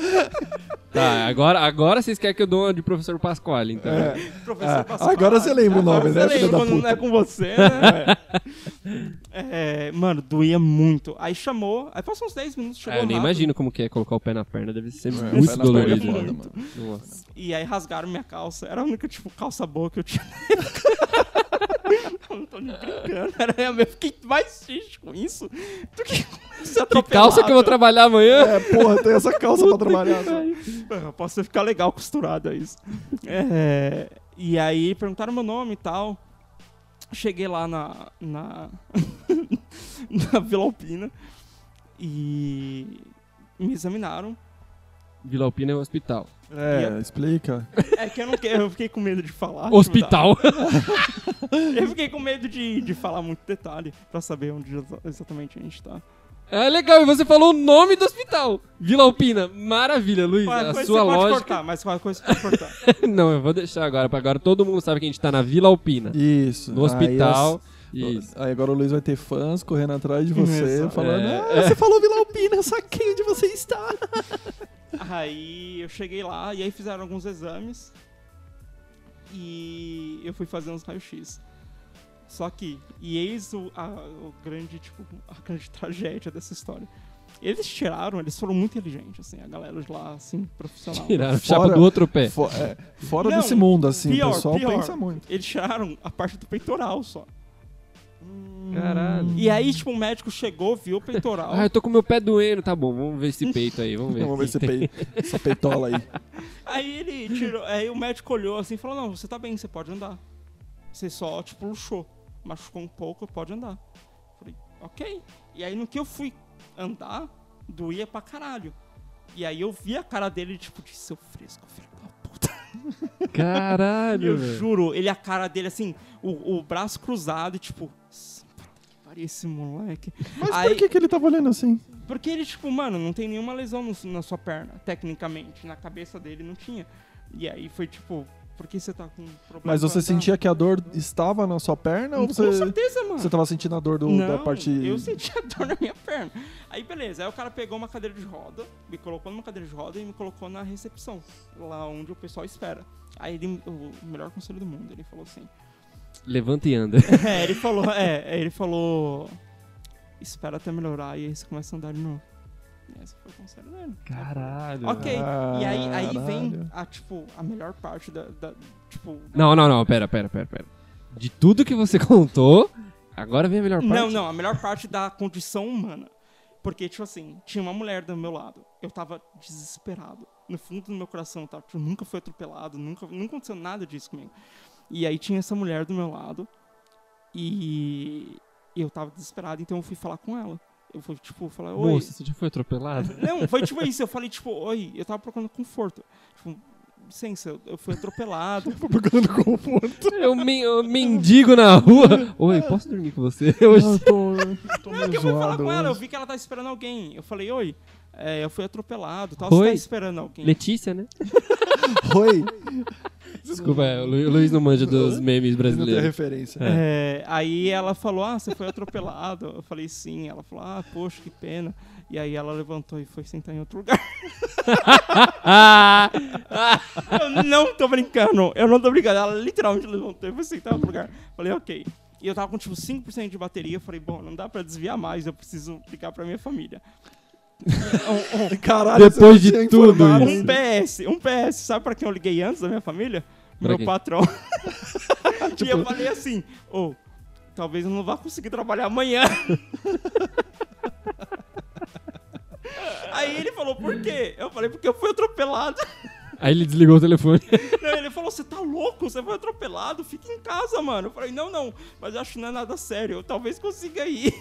Tá, agora, agora vocês querem que eu dou uma de professor Pasquale, então. É. Professor Ah, Pasquale. agora você lembra o nome, Agora né, lembra quando não é com você, né? É, mano, doía muito. Aí chamou, aí passou uns 10 minutos, chegou Ah, eu nem rápido. imagino como que é colocar o pé na perna, deve ser É, muito pé na dolorido. perna é mano. foda, mano. Nossa. E aí rasgaram minha calça. Era a única, tipo, calça boa que eu tinha. Eu não tô nem brincando. Era, eu fiquei mais triste com isso do que com esse Que calça que eu vou trabalhar amanhã? É, porra, tem essa calça pra trabalhar. só. trabalhar. Posso ficar legal costurado, é isso. É, e aí perguntaram meu nome e tal. Cheguei lá na, na, na Vila Alpina e me examinaram. Vila Alpina é um hospital. É, explica. É que eu não quero, eu fiquei com medo de falar. Hospital. Eu fiquei com medo de, de falar muito detalhe pra saber onde exa- exatamente a gente tá. É legal, e você falou o nome do hospital. Vila Alpina. Maravilha, Luiz. Qualquer a coisa sua você pode lógica. cortar, mas qualquer coisa você pode cortar. Não, eu vou deixar agora, pra agora todo mundo sabe que a gente tá na Vila Alpina. Isso. No hospital. Aí, Isso. as- aí agora o Luiz vai ter fãs correndo atrás de você, Exato. falando: É, Ah, você falou Vila Alpina, eu saquei onde você está. Aí eu cheguei lá e aí fizeram alguns exames e eu fui fazer uns raios-x. Só que, e eis o, a, o grande, tipo, a grande tragédia dessa história. Eles tiraram, eles foram muito inteligentes, assim, a galera de lá, assim, profissional. Tiraram Fora- chapa do outro pé. Fo- é, fora Não, desse mundo, assim, pior, o pessoal pior. pensa muito. Eles tiraram a parte do peitoral só. Caralho. E aí, tipo, o médico chegou, viu o peitoral. Ah, eu tô com meu pé doendo, tá bom, vamos ver esse peito aí, vamos ver. Vamos ver esse pei- essa peitola aí. Aí ele tirou. Aí o médico olhou assim e falou: Não, você tá bem, você pode andar. Você só, tipo, luxou. Machucou um pouco, pode andar. Falei, ok. E aí no que eu fui andar, doía pra caralho. E aí eu vi a cara dele, tipo, de seu fresco, filho da puta. Caralho, Eu velho. juro, ele, a cara dele assim, o, o braço cruzado, e tipo. "Puta que pariu esse moleque. Mas Aí- por que, que ele tava olhando assim? Porque ele, tipo, mano, não tem nenhuma lesão no- na sua perna, tecnicamente. Na cabeça dele não tinha. E aí foi tipo, por que você tá com problema? Mas você sentia que a dor estava na sua perna ou Com você, certeza, mano. você tava sentindo a dor do- não, da parte. eu sentia dor na minha perna. Aí beleza, aí o cara pegou uma cadeira de roda, me colocou numa cadeira de roda e me colocou na recepção, lá onde o pessoal espera. Aí ele, o melhor conselho do mundo, ele falou assim: Levanta e anda. É, ele falou, é, ele falou. Espera até melhorar e aí você começa a andar de novo. E esse foi o conselho dele. Caralho. Ok, e aí, aí vem a, tipo, a melhor parte da. da- tipo. Não, não, não, pera, pera, pera, pera. De tudo que você contou, agora vem a melhor parte. Não, não, a melhor parte da condição humana. Porque, tipo assim, tinha uma mulher do meu lado. Eu tava desesperado. No fundo do meu coração, tá? Tipo, nunca fui atropelado, nunca, nunca aconteceu nada disso comigo. E aí tinha essa mulher do meu lado. E eu tava desesperado, então eu fui falar com ela. Eu fui, tipo, falar, oi. Moça, você já foi atropelado? Não, foi tipo isso. Eu falei, tipo, oi, eu tava procurando conforto. Tipo, licença, eu, eu fui atropelado. Procurando conforto. Eu, men eu mendigo na rua. Oi, posso dormir com você hoje? Eu tô, tô Não, meio que eu fui falar com ela, eu vi que ela tava esperando alguém. Eu falei, oi, é, eu fui atropelado, tal, Oi? você tá esperando alguém. Letícia, né? Oi. Desculpa, é, o Lu- o Luiz não manja dos memes Não tem brasileiros. referência. É, aí ela falou, ah, você foi atropelado. Eu falei, sim. Ela falou, ah, poxa, que pena. E aí ela levantou e foi sentar em outro lugar. Eu não tô brincando, eu não tô brincando. Ela literalmente levantou e foi sentar em outro lugar. Falei, ok. E eu tava com tipo 5% de bateria. Eu falei, bom, não dá pra desviar mais, eu preciso ligar pra minha família. Um- um- Caralho, Depois de tudo. Um. PS, um PS, sabe pra quem eu liguei antes da minha família? Pra Meu quem? patrão. e eu falei assim, ô, talvez eu não vá conseguir trabalhar amanhã. Aí ele falou, por quê? Eu falei, porque eu fui atropelado. Aí ele desligou o telefone. Não, ele falou, você tá louco? Você foi atropelado? Fica em casa, mano. Eu falei, não, não, mas eu acho que não é nada sério. Eu talvez consiga ir.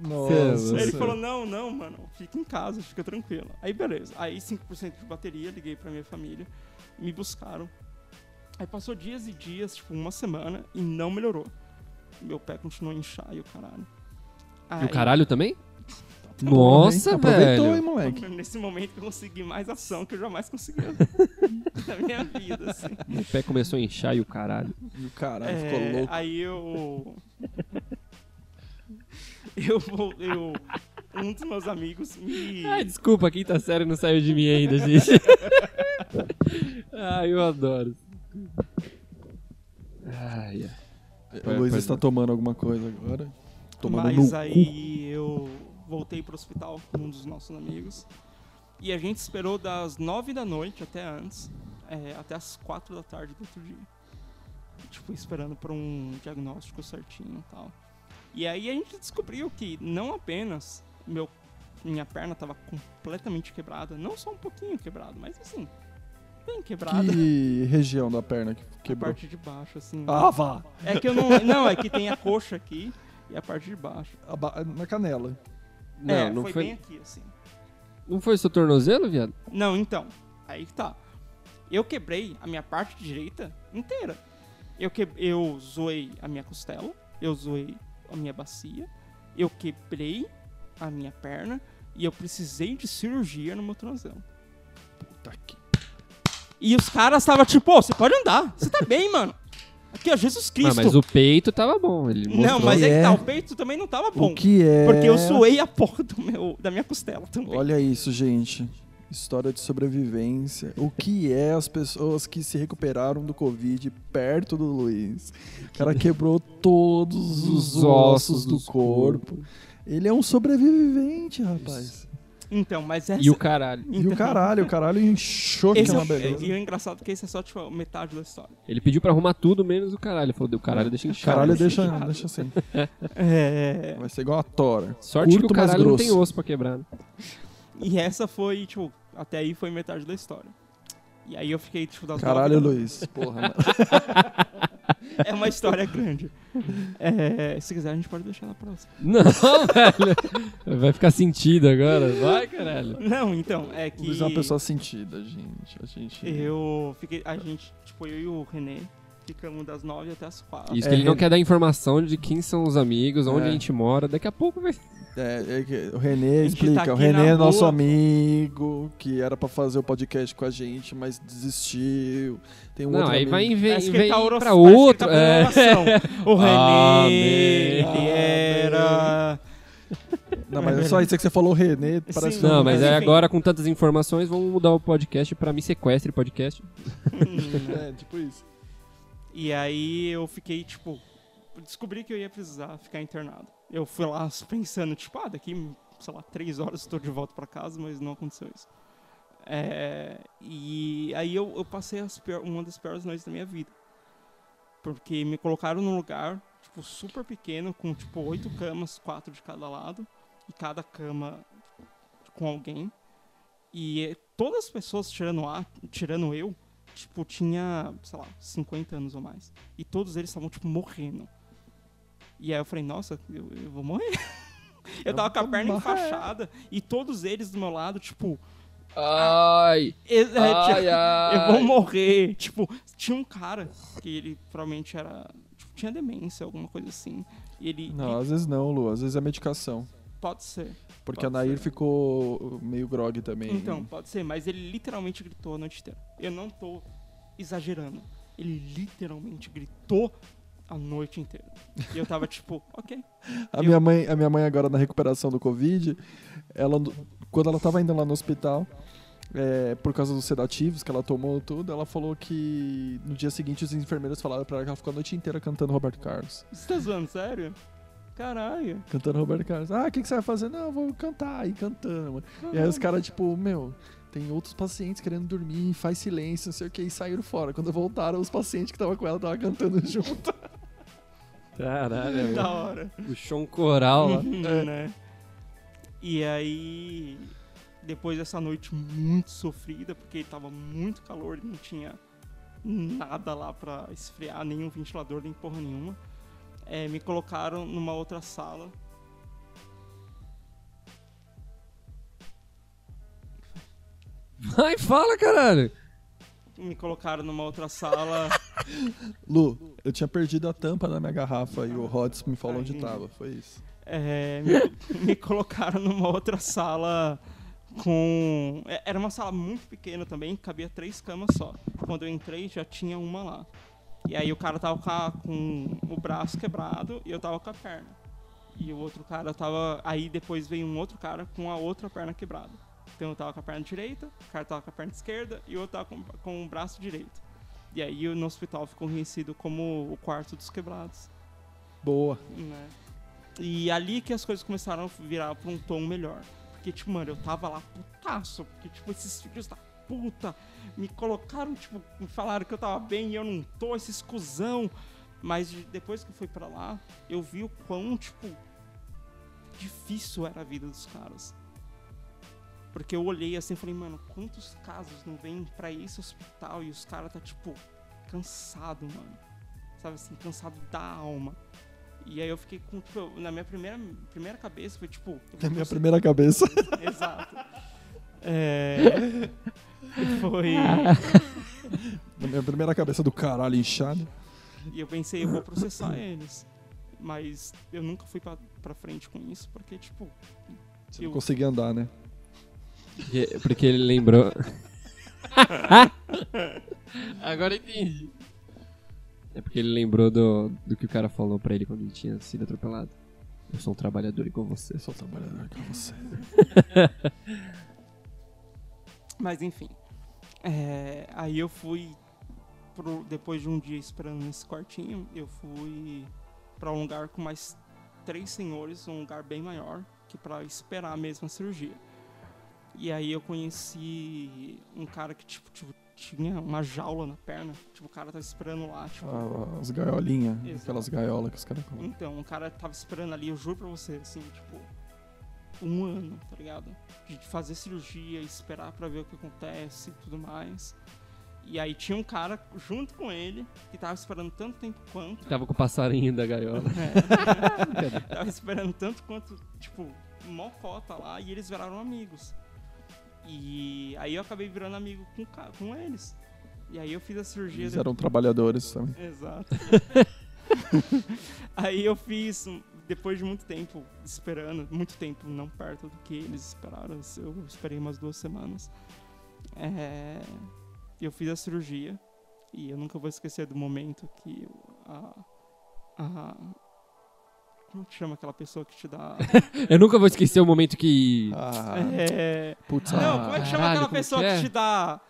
Nossa. Aí ele falou, não, não, mano, fica em casa, fica tranquilo. Aí beleza. Aí 5% de bateria, liguei pra minha família, me buscaram. Aí passou dias e dias, tipo, uma semana, e não melhorou. Meu pé continuou a inchar e o caralho. E Aí, o caralho também? Nossa, Aproveitou, hein, velho. moleque. Nesse momento que eu consegui mais ação que eu jamais consegui na minha vida, assim. O pé começou a inchar e o caralho. E o caralho É, ficou louco. Aí eu. eu vou. Eu, um dos meus amigos me. Ai, desculpa, a quinta série não saiu de mim ainda, gente. Ai, eu adoro. Ai, ai. O Luiz está tomando alguma coisa agora. Tomando Mas no cu. aí eu voltei pro hospital com um dos nossos amigos. E a gente esperou das nove da noite até antes, é, até as quatro da tarde do outro dia. Tipo, esperando por um diagnóstico certinho e tal. E aí a gente descobriu que não apenas meu, minha perna estava completamente quebrada, não só um pouquinho quebrado, mas assim, bem quebrada. Que região da perna que A quebrou? parte de baixo, assim. Ah, vá! É que eu não. Não, é que tem a coxa aqui e a parte de baixo. A ba- Na canela. Não, é, não foi, foi, bem aqui, assim. não foi seu tornozelo, viado? Não, então. Aí que tá. Eu quebrei a minha parte direita inteira. Eu, que... eu zoei a minha costela, eu zoei a minha bacia, eu quebrei a minha perna e eu precisei de cirurgia no meu tornozelo. Puta que. E os caras estavam tipo, "Ô, você pode andar, você tá bem, mano. Aqui, ó, Jesus Ah, Cristo. mas o peito tava bom. Ele Não, mas é que É. tá, o peito também não tava bom. O que é. Porque eu suei a porra do meu, da minha costela também. Olha isso, gente. História de sobrevivência. O que é as pessoas que se recuperaram do Covid perto do Luiz? O cara quebrou todos os Os ossos ossos do dos corpo. Ele é um sobrevivente, rapaz. Então, mas essa... E o caralho. E o caralho, o caralho inchou que Esse é é, uma o- beleza. e o engraçado é que esse é só, tipo, metade da história. Ele pediu pra arrumar tudo menos o caralho. Ele falou, deu caralho, deixa inchar. Caralho, deixa deixa, inchado. deixa assim. É... Vai ser igual a tora. Sorte que o Curto, caralho não tem osso pra quebrar. né? E essa foi, tipo, até aí foi metade da história. E aí eu fiquei, tipo, das Caralho, nove- Luiz. Porra, mano. É uma história grande. É, se quiser, a gente pode deixar na próxima. Não, velho. Vai ficar sentido agora. Vai, caralho. Não, então, é que... Luiz é uma pessoa sentida, gente. A gente. Eu fiquei... A gente, tipo, eu e o René ficamos das nove até as quatro. Isso É, que ele não quer dar informação de quem são os amigos, onde É. a gente mora. Daqui a pouco vai. É, é o Renê tá explica. aqui o Renê é nosso rua. amigo, que era pra fazer o podcast com a gente, mas desistiu. Tem um Não, outro aí amigo. vai em vez ele tá pra outro. tá é. O René, Amém. ele era... Não, mas é só isso que você falou, o Renê. Parece Sim, Não, mas Mas é agora com tantas informações, vamos mudar o podcast pra Me Sequestre Podcast. Hum, É, tipo isso. E aí eu fiquei, tipo, descobri que eu ia precisar ficar internado. Eu fui lá pensando, tipo, ah, daqui, sei lá, três horas estou de volta pra casa, mas não aconteceu isso. É, e aí eu, eu passei as pior- uma das piores noites da minha vida. Porque me colocaram num lugar, tipo, super pequeno, com, tipo, oito camas, quatro de cada lado. E cada cama com alguém. E todas as pessoas, tirando, a, tirando eu, tipo, tinha, sei lá, 50 anos ou mais. E todos eles estavam, tipo, morrendo. E aí eu falei, nossa, eu, eu vou morrer. eu tava com a perna enfaixada. E todos eles do meu lado, tipo, Ai! é, é, tipo, Ai, ai! eu vou morrer. Tipo, tinha um cara que ele provavelmente era. Tipo, tinha demência, alguma coisa assim. E ele. Não, às vezes não, Lu. Às vezes é medicação. Pode ser. Porque Pode a Nair ser. ficou meio grog também. Então, pode ser, mas ele literalmente gritou a noite inteira. Eu não tô exagerando. Ele literalmente gritou a noite inteira. E eu tava tipo, ok. A Eu- minha mãe, a minha mãe agora na recuperação do Covid, ela, quando ela tava indo lá no hospital, é, por causa dos sedativos que ela tomou tudo, ela falou que no dia seguinte os enfermeiros falaram pra ela que ela ficou a noite inteira cantando Roberto Carlos. Você tá zoando, sério? Caralho. Cantando Roberto Carlos. Ah, o que, que você vai fazer? Não, eu vou cantar. E cantando, mano. E aí os caras, tipo, meu, tem outros pacientes querendo dormir, faz silêncio, não sei o que, e saíram fora. Quando voltaram, os pacientes que estavam com ela estavam cantando junto. Caralho, Da mano. hora. Puxou um coral lá. Uhum, né? E aí, depois dessa noite muito sofrida, porque tava muito calor e não tinha nada lá pra esfriar, nenhum ventilador, nem porra nenhuma, é, me colocaram numa outra sala. Vai, fala, caralho! Me colocaram numa outra sala. Lu, eu tinha perdido a tampa da minha garrafa e o Rods me falou onde tava. Foi isso. é, me, me colocaram numa outra sala com. é, Era uma sala muito pequena também, cabia três camas só. Quando eu entrei já tinha uma lá. E aí o cara tava com o braço quebrado e eu tava com a perna. E o outro cara tava. Aí depois veio um outro cara com a outra perna quebrada. Então eu tava com a perna direita, o cara tava com a perna esquerda e o outro tava com, com o braço direito. E aí no hospital ficou conhecido como o quarto dos quebrados Boa. né? E ali que as coisas começaram a virar pra um tom melhor. Porque, tipo, mano, eu tava lá putaço. Porque, tipo, esses filhos da puta me colocaram, tipo, me falaram que eu tava bem e eu não tô, esses cuzão. Mas de- depois que eu fui pra lá, eu vi o quão, tipo, difícil era a vida dos caras. Porque eu olhei assim e falei, mano, quantos casos não vêm pra esse hospital e os caras tá, tipo, cansado, mano. Sabe assim, cansado da alma. E aí eu fiquei com, tipo, na minha primeira, primeira cabeça foi tipo. Na minha primeira cabeça. Exato. É. Foi. Na minha primeira cabeça do caralho inchado. E eu pensei, eu vou processar eles. Mas eu nunca fui pra, pra frente com isso, porque, tipo. Você eu, não conseguia andar, né? Porque, porque ele lembrou. Agora entendi. É porque ele lembrou do, do que o cara falou pra ele quando ele tinha sido atropelado. Eu sou um trabalhador igual você. Eu sou trabalhador com você. Mas enfim. É, aí eu fui. pro- depois de um dia esperando nesse quartinho, eu fui pra um lugar com mais três senhores, um lugar bem maior, que pra esperar mesmo a cirurgia. E aí eu conheci um cara que tipo, tipo, tinha uma jaula na perna. Tipo, o cara tava esperando lá, tipo. Ah, As gaiolinhas, Exato. aquelas gaiolas que os caras colocam. Então, o cara tava esperando ali, eu juro pra você, assim, tipo, um ano, tá ligado? De fazer cirurgia, esperar pra ver o que acontece e tudo mais. E aí tinha um cara junto com ele que tava esperando tanto tempo quanto. Tava com o passarinho da gaiola. tava esperando tanto quanto, tipo, mó cota lá e eles viraram amigos. E aí eu acabei virando amigo com, com eles. E aí eu fiz a cirurgia. Eles eram trabalhadores também. Exato. Aí eu fiz, depois de muito tempo esperando, muito tempo não perto do que eles esperaram, eu esperei umas duas semanas. É, eu fiz a cirurgia e eu nunca vou esquecer do momento que a. a como que chama aquela pessoa que te dá. Eu nunca vou esquecer o momento que. Ah, É, putz, não, ah, como é que chama caralho, aquela como pessoa que que, é? te dá.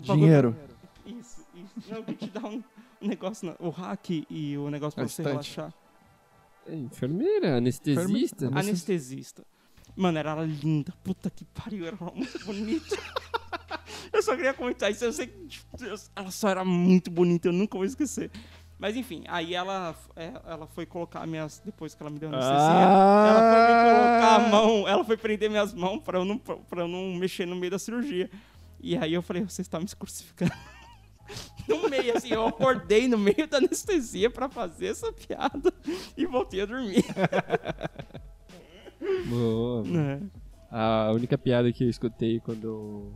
dinheiro. Isso, isso. Não, que te dá um, o negócio, na- o hack e o negócio pra A você estante. relaxar. É enfermeira, anestesista. Enferme- Anestesista. Mano, era ela linda. Puta que pariu, era ela muito bonita. eu só queria comentar isso. Eu sei que tipo, Deus, ela só era muito bonita, eu nunca vou esquecer. Mas enfim, aí ela, é, ela foi colocar minhas. Depois que ela me deu anestesia, Ah! ela foi me colocar a mão, ela foi prender minhas mãos pra eu, não, pra eu não mexer no meio da cirurgia. E aí eu falei, você está me crucificando. No meio, assim, eu acordei no meio da anestesia pra fazer essa piada e voltei a dormir. Boa. né? A única piada que eu escutei quando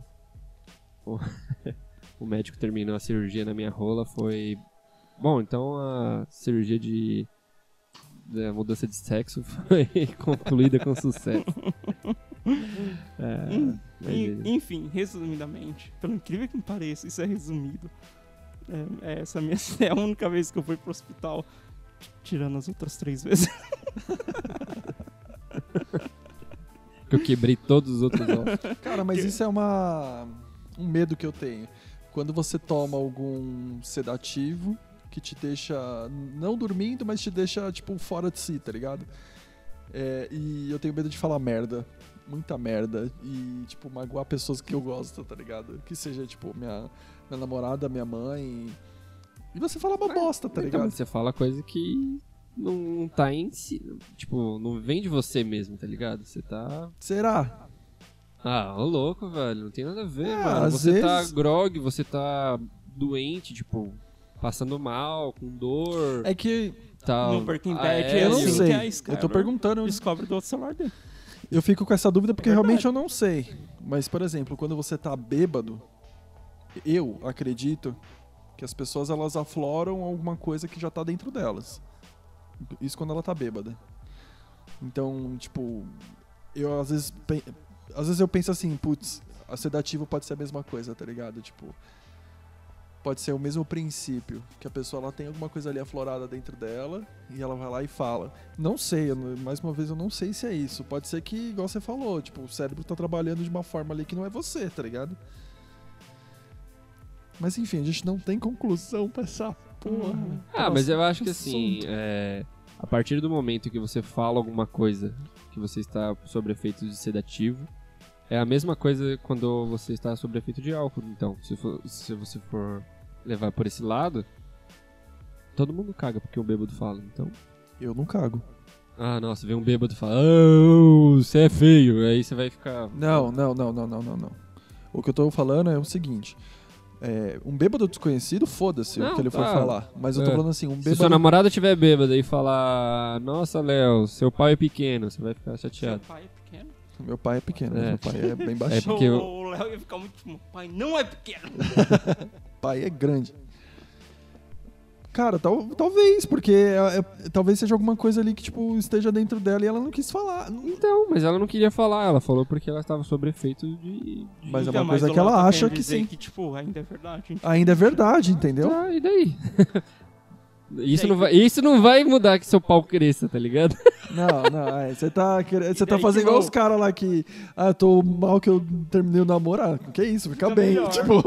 o médico terminou a cirurgia na minha rola foi. Bom, então a cirurgia de. da mudança de sexo foi concluída com sucesso. É, mas Enfim, resumidamente, pelo incrível que me pareça, isso é resumido. É, é essa minha é a única vez que eu fui pro hospital, tirando as outras três vezes. que eu quebrei todos os outros ossos. Cara, mas isso é uma um medo que eu tenho. Quando você toma algum sedativo que te deixa não dormindo, mas te deixa tipo fora de si, tá ligado? É, e eu tenho medo de falar merda, muita merda e tipo magoar pessoas que eu gosto, tá ligado? Que seja tipo minha minha namorada, minha mãe. E você falar uma bosta, tá Então, ligado? mas você fala coisa que não, não tá em si. Tipo, não vem de você mesmo, tá ligado? Você tá. Será? Ah, ô louco, velho. Não tem nada a ver, É, mano. Você tá vezes- grog, você tá doente, tipo, passando mal, com dor. É que tal. No Breaking Ah, Bad, é, eu não assim sei. Eu tô perguntando, Descobre do outro celular dele. Eu fico com essa dúvida porque É realmente eu não sei. Mas, por exemplo, quando você tá bêbado, eu acredito que as pessoas elas afloram alguma coisa que já tá dentro delas. Isso quando ela tá bêbada. Então, tipo, eu às vezes às vezes eu penso assim, putz, a sedativo pode ser a mesma coisa, tá ligado? Tipo, pode ser o mesmo princípio, que a pessoa ela tem alguma coisa ali aflorada dentro dela e ela vai lá e fala. Não sei, eu mais uma vez eu não sei se é isso. Pode ser que, igual você falou, tipo, o cérebro tá trabalhando de uma forma ali que não é você, tá ligado? Mas enfim, a gente não tem conclusão pra essa porra. Ah, mas eu acho que Assunto. assim, é, a partir do momento que você fala alguma coisa que você está sob efeito de sedativo, é a mesma coisa quando você está sob efeito de álcool. Então, se, for- se você for levar por esse lado, todo mundo caga porque o bêbado fala. Então, Eu não cago. ah, nossa, vem um bêbado e fala, ah, você é feio. Aí você vai ficar. Não, não, não, não, não, não, não. O que eu tô falando é o seguinte. é, um bêbado desconhecido, foda-se o que ele for tá. falar. Mas eu tô É. falando assim, um Se sua bêbado. namorada estiver bêbada e falar, nossa, Léo, seu pau é pequeno, você vai ficar Seu chateado. pai é pequeno. Meu pai é pequeno, É. meu pai é bem baixinho. porque eu- O Léo ia ficar muito tipo, pai não é pequeno. pai é grande. Cara, tal, talvez, porque é- é- talvez seja alguma coisa ali que, tipo, esteja dentro dela e ela não quis falar. Não- Então, mas ela não queria falar, ela falou porque ela estava sob efeito de. de- Mas é Então, uma coisa o que ela acha que sim. Que, tipo, ainda é verdade. Ainda é verdade, entendeu? Tá, e daí? Isso não, vai, isso não vai mudar que seu pau cresça, tá ligado? Não, não, é, você tá, querendo- você tá daí fazendo igual os caras lá que. Ah, tô mal que eu terminei o namoro. Ah, que isso, fica Fica bem. melhor. Tipo,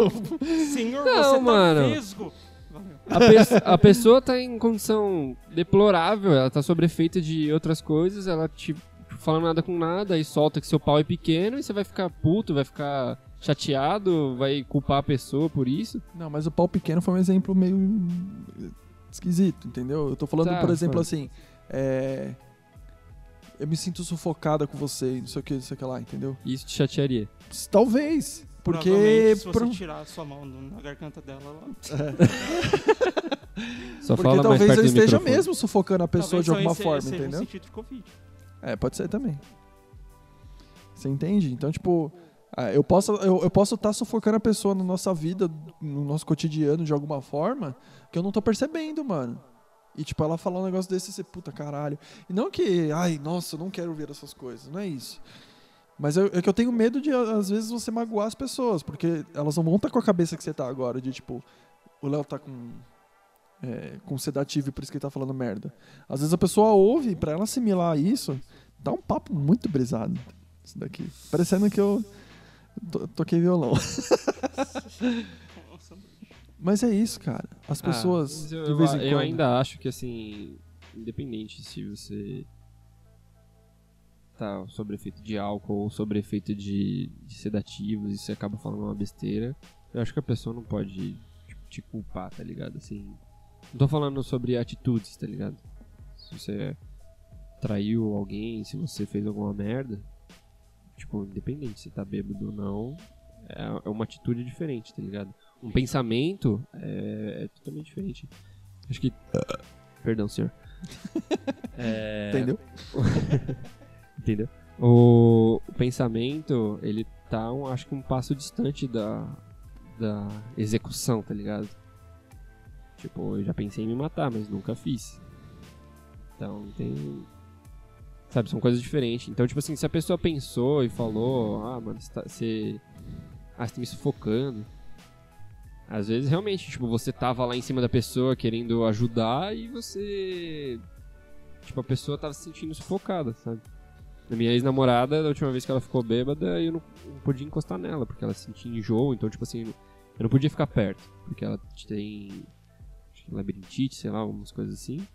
Senhor, Não, você mano. tá vesgo. Valeu. A, pe- a pessoa tá em condição deplorável, ela tá sob efeito de outras coisas, ela te fala nada com nada e solta que seu pau é pequeno e você vai ficar puto, vai ficar chateado, vai culpar a pessoa por isso. Não, mas o pau pequeno foi um exemplo meio esquisito, entendeu? Eu tô falando, Tá, por exemplo, foi. assim, é... eu me sinto sufocada com você, não sei o que, não sei o que lá, entendeu? Isso te chatearia. Talvez, porque se você pro- tirar a sua mão na garganta dela, ela... Só porque fala mais talvez perto eu do esteja microfone. mesmo sufocando a pessoa talvez de alguma forma, seja entendeu? um sentido de Covid. É, pode ser também. Você entende? Então, tipo, ah, eu posso eu, eu posso estar sufocando a pessoa na nossa vida, no nosso cotidiano de alguma forma, que eu não tô percebendo, mano. E tipo, ela falar um negócio desse e você, puta caralho. E não que, ai, nossa, eu não quero ver essas coisas, não é isso. Mas eu- é que eu tenho medo de, às vezes, você magoar as pessoas, porque elas não vão estar com a cabeça que você tá agora, de tipo, o Léo tá com. É, com sedativo por isso que ele tá falando merda. Às vezes a pessoa ouve, pra ela assimilar isso, dá um papo muito brisado. Isso daqui. Parecendo que eu to- toquei violão. Mas é isso, cara. As Ah, pessoas, mas eu, de eu- vez em eu quando... ainda acho que assim, independente se você tá sob efeito de álcool ou sob efeito de, de sedativos e você acaba falando uma besteira, eu acho que a pessoa não pode tipo, te culpar, tá ligado? Assim, não tô falando sobre atitudes, tá ligado? Se você traiu alguém, se você fez alguma merda, tipo, independente se tá bêbado ou não, é é uma atitude diferente, tá ligado? Um pensamento é, é totalmente diferente. Acho que. Perdão, senhor. É, Entendeu? Entendeu? O, o pensamento, ele tá, um, acho que um passo distante da, da execução, tá ligado? Tipo, eu já pensei em me matar, mas nunca fiz. Então, tem... Sabe, são coisas diferentes. Então, tipo assim, se a pessoa pensou e falou, ah, mano, você... Tá, você... Ah, você tá me sufocando. Às vezes, realmente, tipo, você tava lá em cima da pessoa querendo ajudar e você... Tipo, a pessoa tava se sentindo sufocada, sabe? A minha ex-namorada, da última vez que ela ficou bêbada, eu não, não podia encostar nela, porque ela sentia enjoo, então, tipo assim, eu não podia ficar perto, porque ela tem labirintite, sei lá, algumas coisas assim.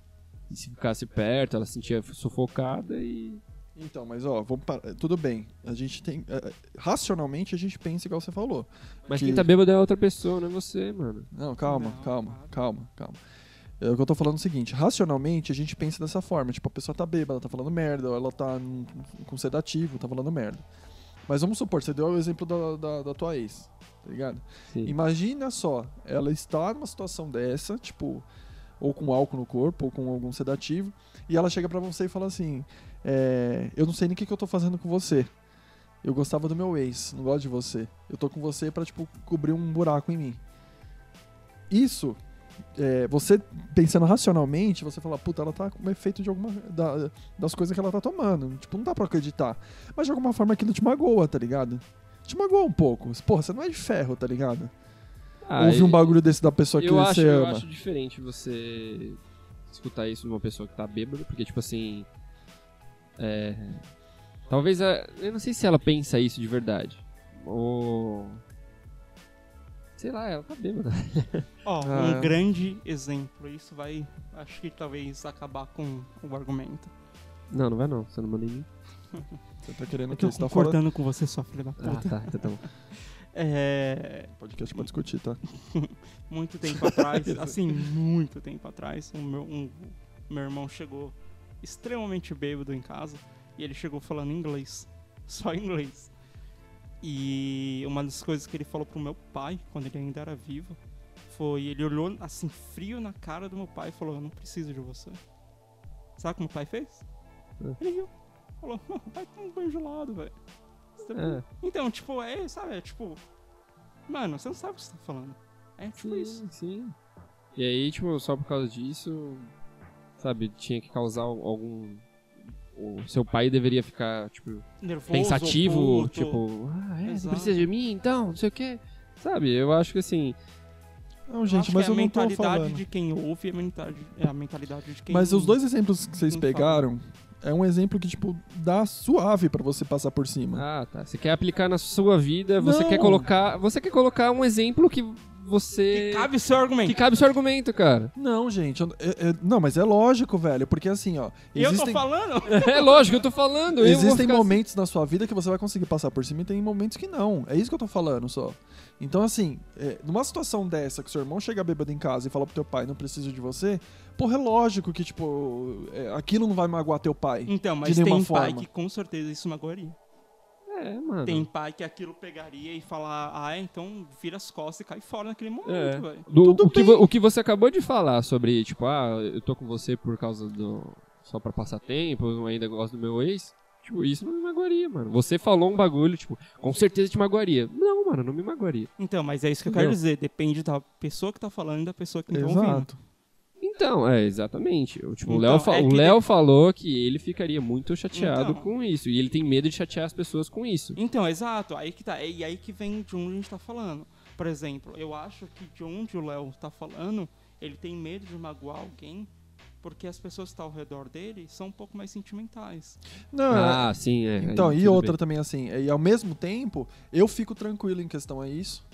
E se ficasse perto, ela se sentia sufocada e. Então, mas ó, vamos parar. Tudo bem. A gente tem. é, racionalmente a gente pensa igual você falou. Mas Que- quem tá bêbado é outra pessoa, não é você, mano. Não, calma, Não, calma, para. calma, calma. É o que eu tô falando é o seguinte, racionalmente a gente pensa dessa forma, tipo, a pessoa tá bêbada, ela tá falando merda, ou ela tá com sedativo, tá falando merda. Mas vamos supor, você deu o exemplo da, da, da tua ex, tá ligado? Sim. Imagina só, ela está numa situação dessa, tipo, ou com álcool no corpo, ou com algum sedativo, e ela chega pra você e fala assim: é, Eu não sei nem o que, que eu tô fazendo com você. Eu gostava do meu ex, não gosto de você. Eu tô com você pra, tipo, cobrir um buraco em mim. Isso, é, você pensando racionalmente, você fala, puta, ela tá com efeito de alguma. da- das coisas que ela tá tomando. Tipo, não dá pra acreditar. Mas de alguma forma aquilo te magoa, tá ligado? Te magoa um pouco. Porra, você não é de ferro, tá ligado? Ah, Ouvir um bagulho desse da pessoa que eu acho, você eu ama. acho diferente você escutar isso de uma pessoa que tá bêbada, porque, tipo assim. É. Talvez a. Eu não sei se ela pensa isso de verdade. Ou. Sei lá, ela tá bêbada. Ó, Ah. um grande exemplo. Isso vai, acho que talvez acabar com o argumento. Não, não vai não. Você não manda em mim. Você tá querendo Eu que tô você tá falando. concordando com você, sua filha da puta. Ah, tá. Então tá bom. É, Podcast pra discutir, tá? muito tempo atrás, assim, muito tempo atrás, o meu, um- meu irmão chegou extremamente bêbado em casa e ele chegou falando inglês, só inglês. E uma das coisas que ele falou pro meu pai, quando ele ainda era vivo, foi: ele olhou assim, frio na cara do meu pai e falou: Eu não preciso de você. Sabe como o pai fez? É. Ele riu. Falou: Não, vai tomar um banho gelado, velho. Você tá É, então, tipo, é, sabe, é tipo. Mano, você não sabe o que você tá falando. É tipo isso. sim, sim. E aí, tipo, só por causa disso, sabe, tinha que causar algum. O seu pai deveria ficar, tipo, Nervoso, pensativo, puto. tipo, ah, é, você Exato. precisa de mim, então, não sei o quê. Sabe, eu acho que assim, Não, gente, mas que eu é a não tô mentalidade falando. de quem ouve e a mentalidade, é a mentalidade de quem Mas os dois exemplos que vocês pegaram é um exemplo que, tipo, dá suave pra você passar por cima. ah, tá, você quer aplicar na sua vida, você Não. quer colocar, você quer colocar um exemplo que você Que cabe o seu argumento. que cabe o seu argumento, cara. Não, gente, eu- é- não, mas é lógico, velho, porque assim, ó, E eu tô existem, falando? É lógico, eu tô falando, eu existem ficar momentos na sua vida que você vai conseguir passar por cima e tem momentos que não. É isso que eu tô falando só. Então, assim, é, numa situação dessa, que seu irmão chega bêbado em casa e fala pro teu pai, não preciso de você, porra, é lógico que, tipo, é, aquilo não vai magoar teu pai. Então, mas nenhuma tem pai forma. que com certeza isso magoaria. É, mano. Tem pai que aquilo pegaria e falar, ah, é, então vira as costas e cai fora naquele momento, É. velho. O, que o que você acabou de falar sobre, tipo, ah, eu tô com você por causa do. só pra passar tempo, eu ainda gosto do meu ex. Tipo, isso não me magoaria, mano. Você falou um bagulho, tipo, com certeza te magoaria. Não, mano, não me magoaria. Então, mas é isso que eu Entendeu? quero dizer. Depende da pessoa que tá falando e da pessoa que tá ouvindo. Exato. Então, é, exatamente. O, tipo, o Então, Léo fa- é o que Léo falou que ele ficaria muito chateado Então. com isso. E ele tem medo de chatear as pessoas com isso. Então, exato. Aí que tá. E aí que vem de onde a gente tá falando. Por exemplo, eu acho que de onde o Léo tá falando, ele tem medo de magoar alguém porque as pessoas que estão ao redor dele são um pouco mais sentimentais. Não, Ah, sim, é. Então, e outra bem. também, assim, e ao mesmo tempo, eu fico tranquilo em questão a isso,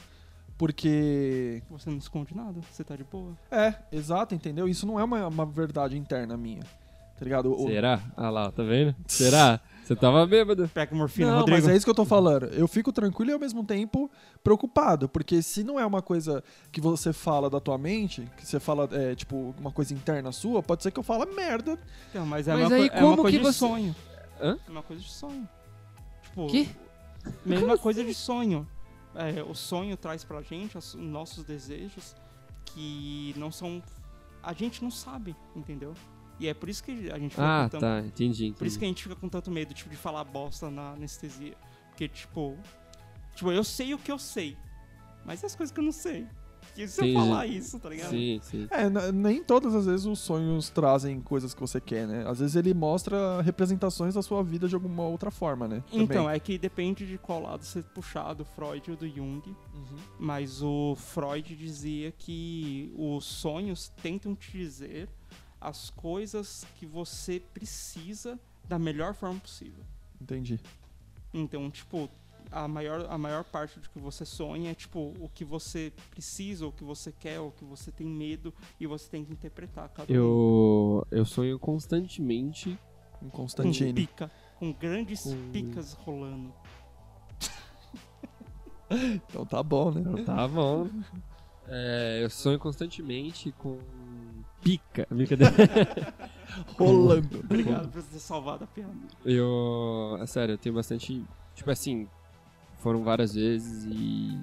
Porque. Você não esconde nada, você tá de boa. É, exato, entendeu? Isso não é uma, uma verdade interna minha. Tá ligado? O- Será? Ah lá, tá vendo? Será? Você tava bêbado. Pega morfina, Não, Rodrigo. mas é isso que eu tô falando. Eu fico tranquilo e ao mesmo tempo preocupado, porque se não é uma coisa que você fala da tua mente, que você fala, é, tipo, uma coisa interna sua, pode ser que eu fale merda. Então, mas é Mas uma, aí coi- é uma como coisa que de você- sonho. Hã? É uma coisa de sonho. Tipo, Que? mesma coisa de sonho. É, o sonho traz pra gente os nossos desejos que não são. A gente não sabe, entendeu? E é por isso que a gente fica Ah, com tanto, tá. Entendi, Por isso entendi. que a gente fica com tanto medo, tipo, de falar bosta na anestesia. Porque, tipo. Tipo, eu sei o que eu sei. Mas e as coisas que eu não sei? E se eu Entendi. falar isso, tá ligado? Sim, sim. É, nem todas as vezes os sonhos trazem coisas que você quer, né? Às vezes ele mostra representações da sua vida de alguma outra forma, né? Então, é que depende de qual lado você puxar, do Freud ou do Jung. Uhum. Mas o Freud dizia que os sonhos tentam te dizer as coisas que você precisa da melhor forma possível. Entendi. Então, tipo, a maior, a maior parte do que você sonha é, tipo, o que você precisa, o que você quer, o que você tem medo, e você tem que interpretar cada um. Eu, eu sonho constantemente. Um Com Constantine. pica, com grandes Com- picas rolando. Então tá bom, né? Tá bom. É, eu sonho constantemente com pica. Brincadeira. Rolando. Obrigado por ter salvado a piada. Eu. É sério, eu tenho bastante. Tipo assim, foram várias vezes e.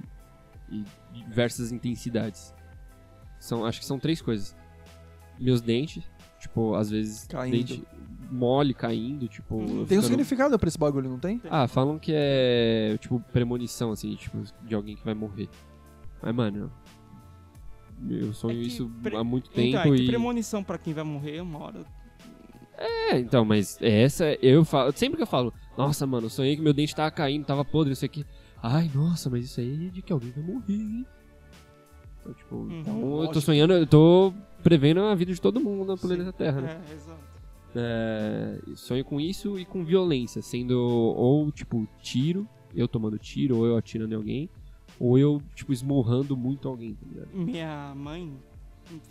e diversas intensidades. São, acho que são três coisas. Meus dentes, tipo, às vezes. Caindo. Dente mole caindo, tipo. Hum. eu Tem um ficando- significado pra esse bagulho, não tem? Ah, falam que é, tipo, premonição, assim, tipo, de alguém que vai morrer. Mas, mano, eu sonho É isso pre- há muito tempo Então, é que e... premonição pra quem vai morrer uma hora. É, então, mas essa, eu falo, sempre que eu falo, nossa, mano, eu sonhei que meu dente tava caindo, tava podre, isso aqui. Ai, nossa, mas isso aí é de que alguém vai morrer, hein? Então, tipo, Uhum. então eu tô sonhando, eu tô prevendo a vida de todo mundo no planeta Terra, né? É, exato. É, sonho com isso e com violência, sendo ou tipo tiro, eu tomando tiro, ou eu atirando em alguém, ou eu tipo esmurrando muito alguém, tá ligado? Minha mãe,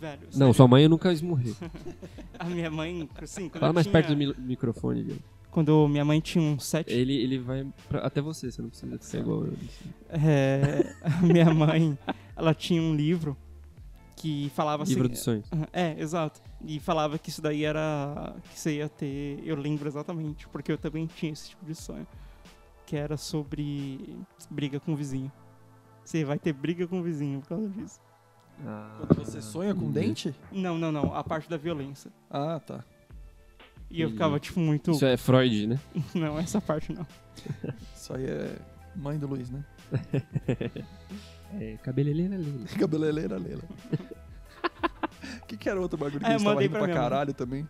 velho. Não, sério, sua mãe eu nunca esmurrei. A minha mãe, assim, quando Fala mais tinha, perto do mi- microfone, Diego. Quando minha mãe tinha uns sete. Ele, ele vai pra- até você, você não precisa ser igual eu. assim. É, a minha mãe, ela tinha um livro que falava Livro assim. dos sonhos. É, exato. E falava que isso daí era. que você ia ter. Eu lembro exatamente, porque eu também tinha esse tipo de sonho. Que era sobre briga com o vizinho. Você vai ter briga com o vizinho por causa disso. Quando você sonha com dente? Não, não, não. A parte da violência. Ah, tá. E eu ficava, tipo, muito. Isso é Freud, né? Não, essa parte não. Isso aí é mãe do Luiz, né? É cabeleleira Leila. Cabeleleira Leila. O que, que era outro bagulho que É, a gente tava rindo pra caralho também?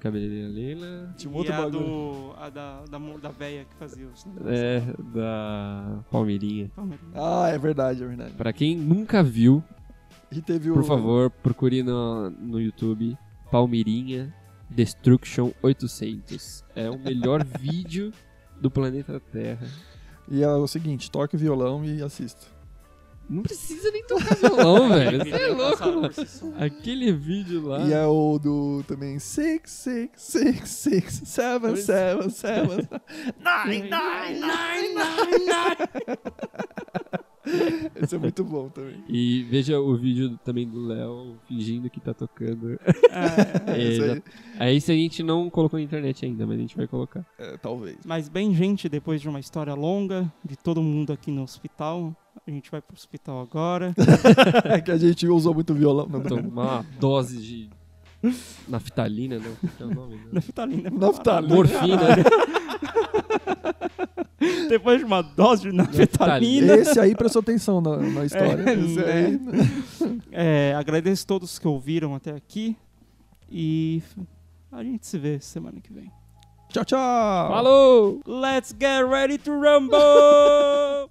Cabeleleira Leila. Tinha um e outro a bagulho. do. A da, da, da véia que fazia os. É, da Palmeirinha. Palmeiras. Ah, é verdade, é verdade. Pra quem nunca viu, E teve o. Por favor, procure no, no YouTube Palmeirinha Destruction 800. É o melhor vídeo do planeta Terra. E é o seguinte, toque o violão e assista. Não precisa nem tocar violão, velho. Você é Vídeo louco, mano. Aquele vídeo lá. E é o do também Six, Six, Six, Six, Seven, Pois- Seven, Seven, Nine, Nine, Nine, Nine, Nine. Esse é muito bom também. E veja o vídeo também do Léo fingindo que tá tocando. É, É, já- aí, Aí se a gente não colocou na internet ainda, mas a gente vai colocar. é, talvez. Mas bem, gente, depois de uma história longa, de todo mundo aqui no hospital, a gente vai pro hospital agora. É que a gente usou muito violão. Não, não. Tomar uma dose de naftalina, que é o nome? né? Naftalina. Naftalina. Morfina. Depois de uma dose de naftalina. Esse aí prestou atenção na, na história. É, Esse né? aí, É, agradeço a todos que ouviram até aqui. E a gente se vê semana que vem. Tchau, tchau. Falou! Let's get ready to rumble!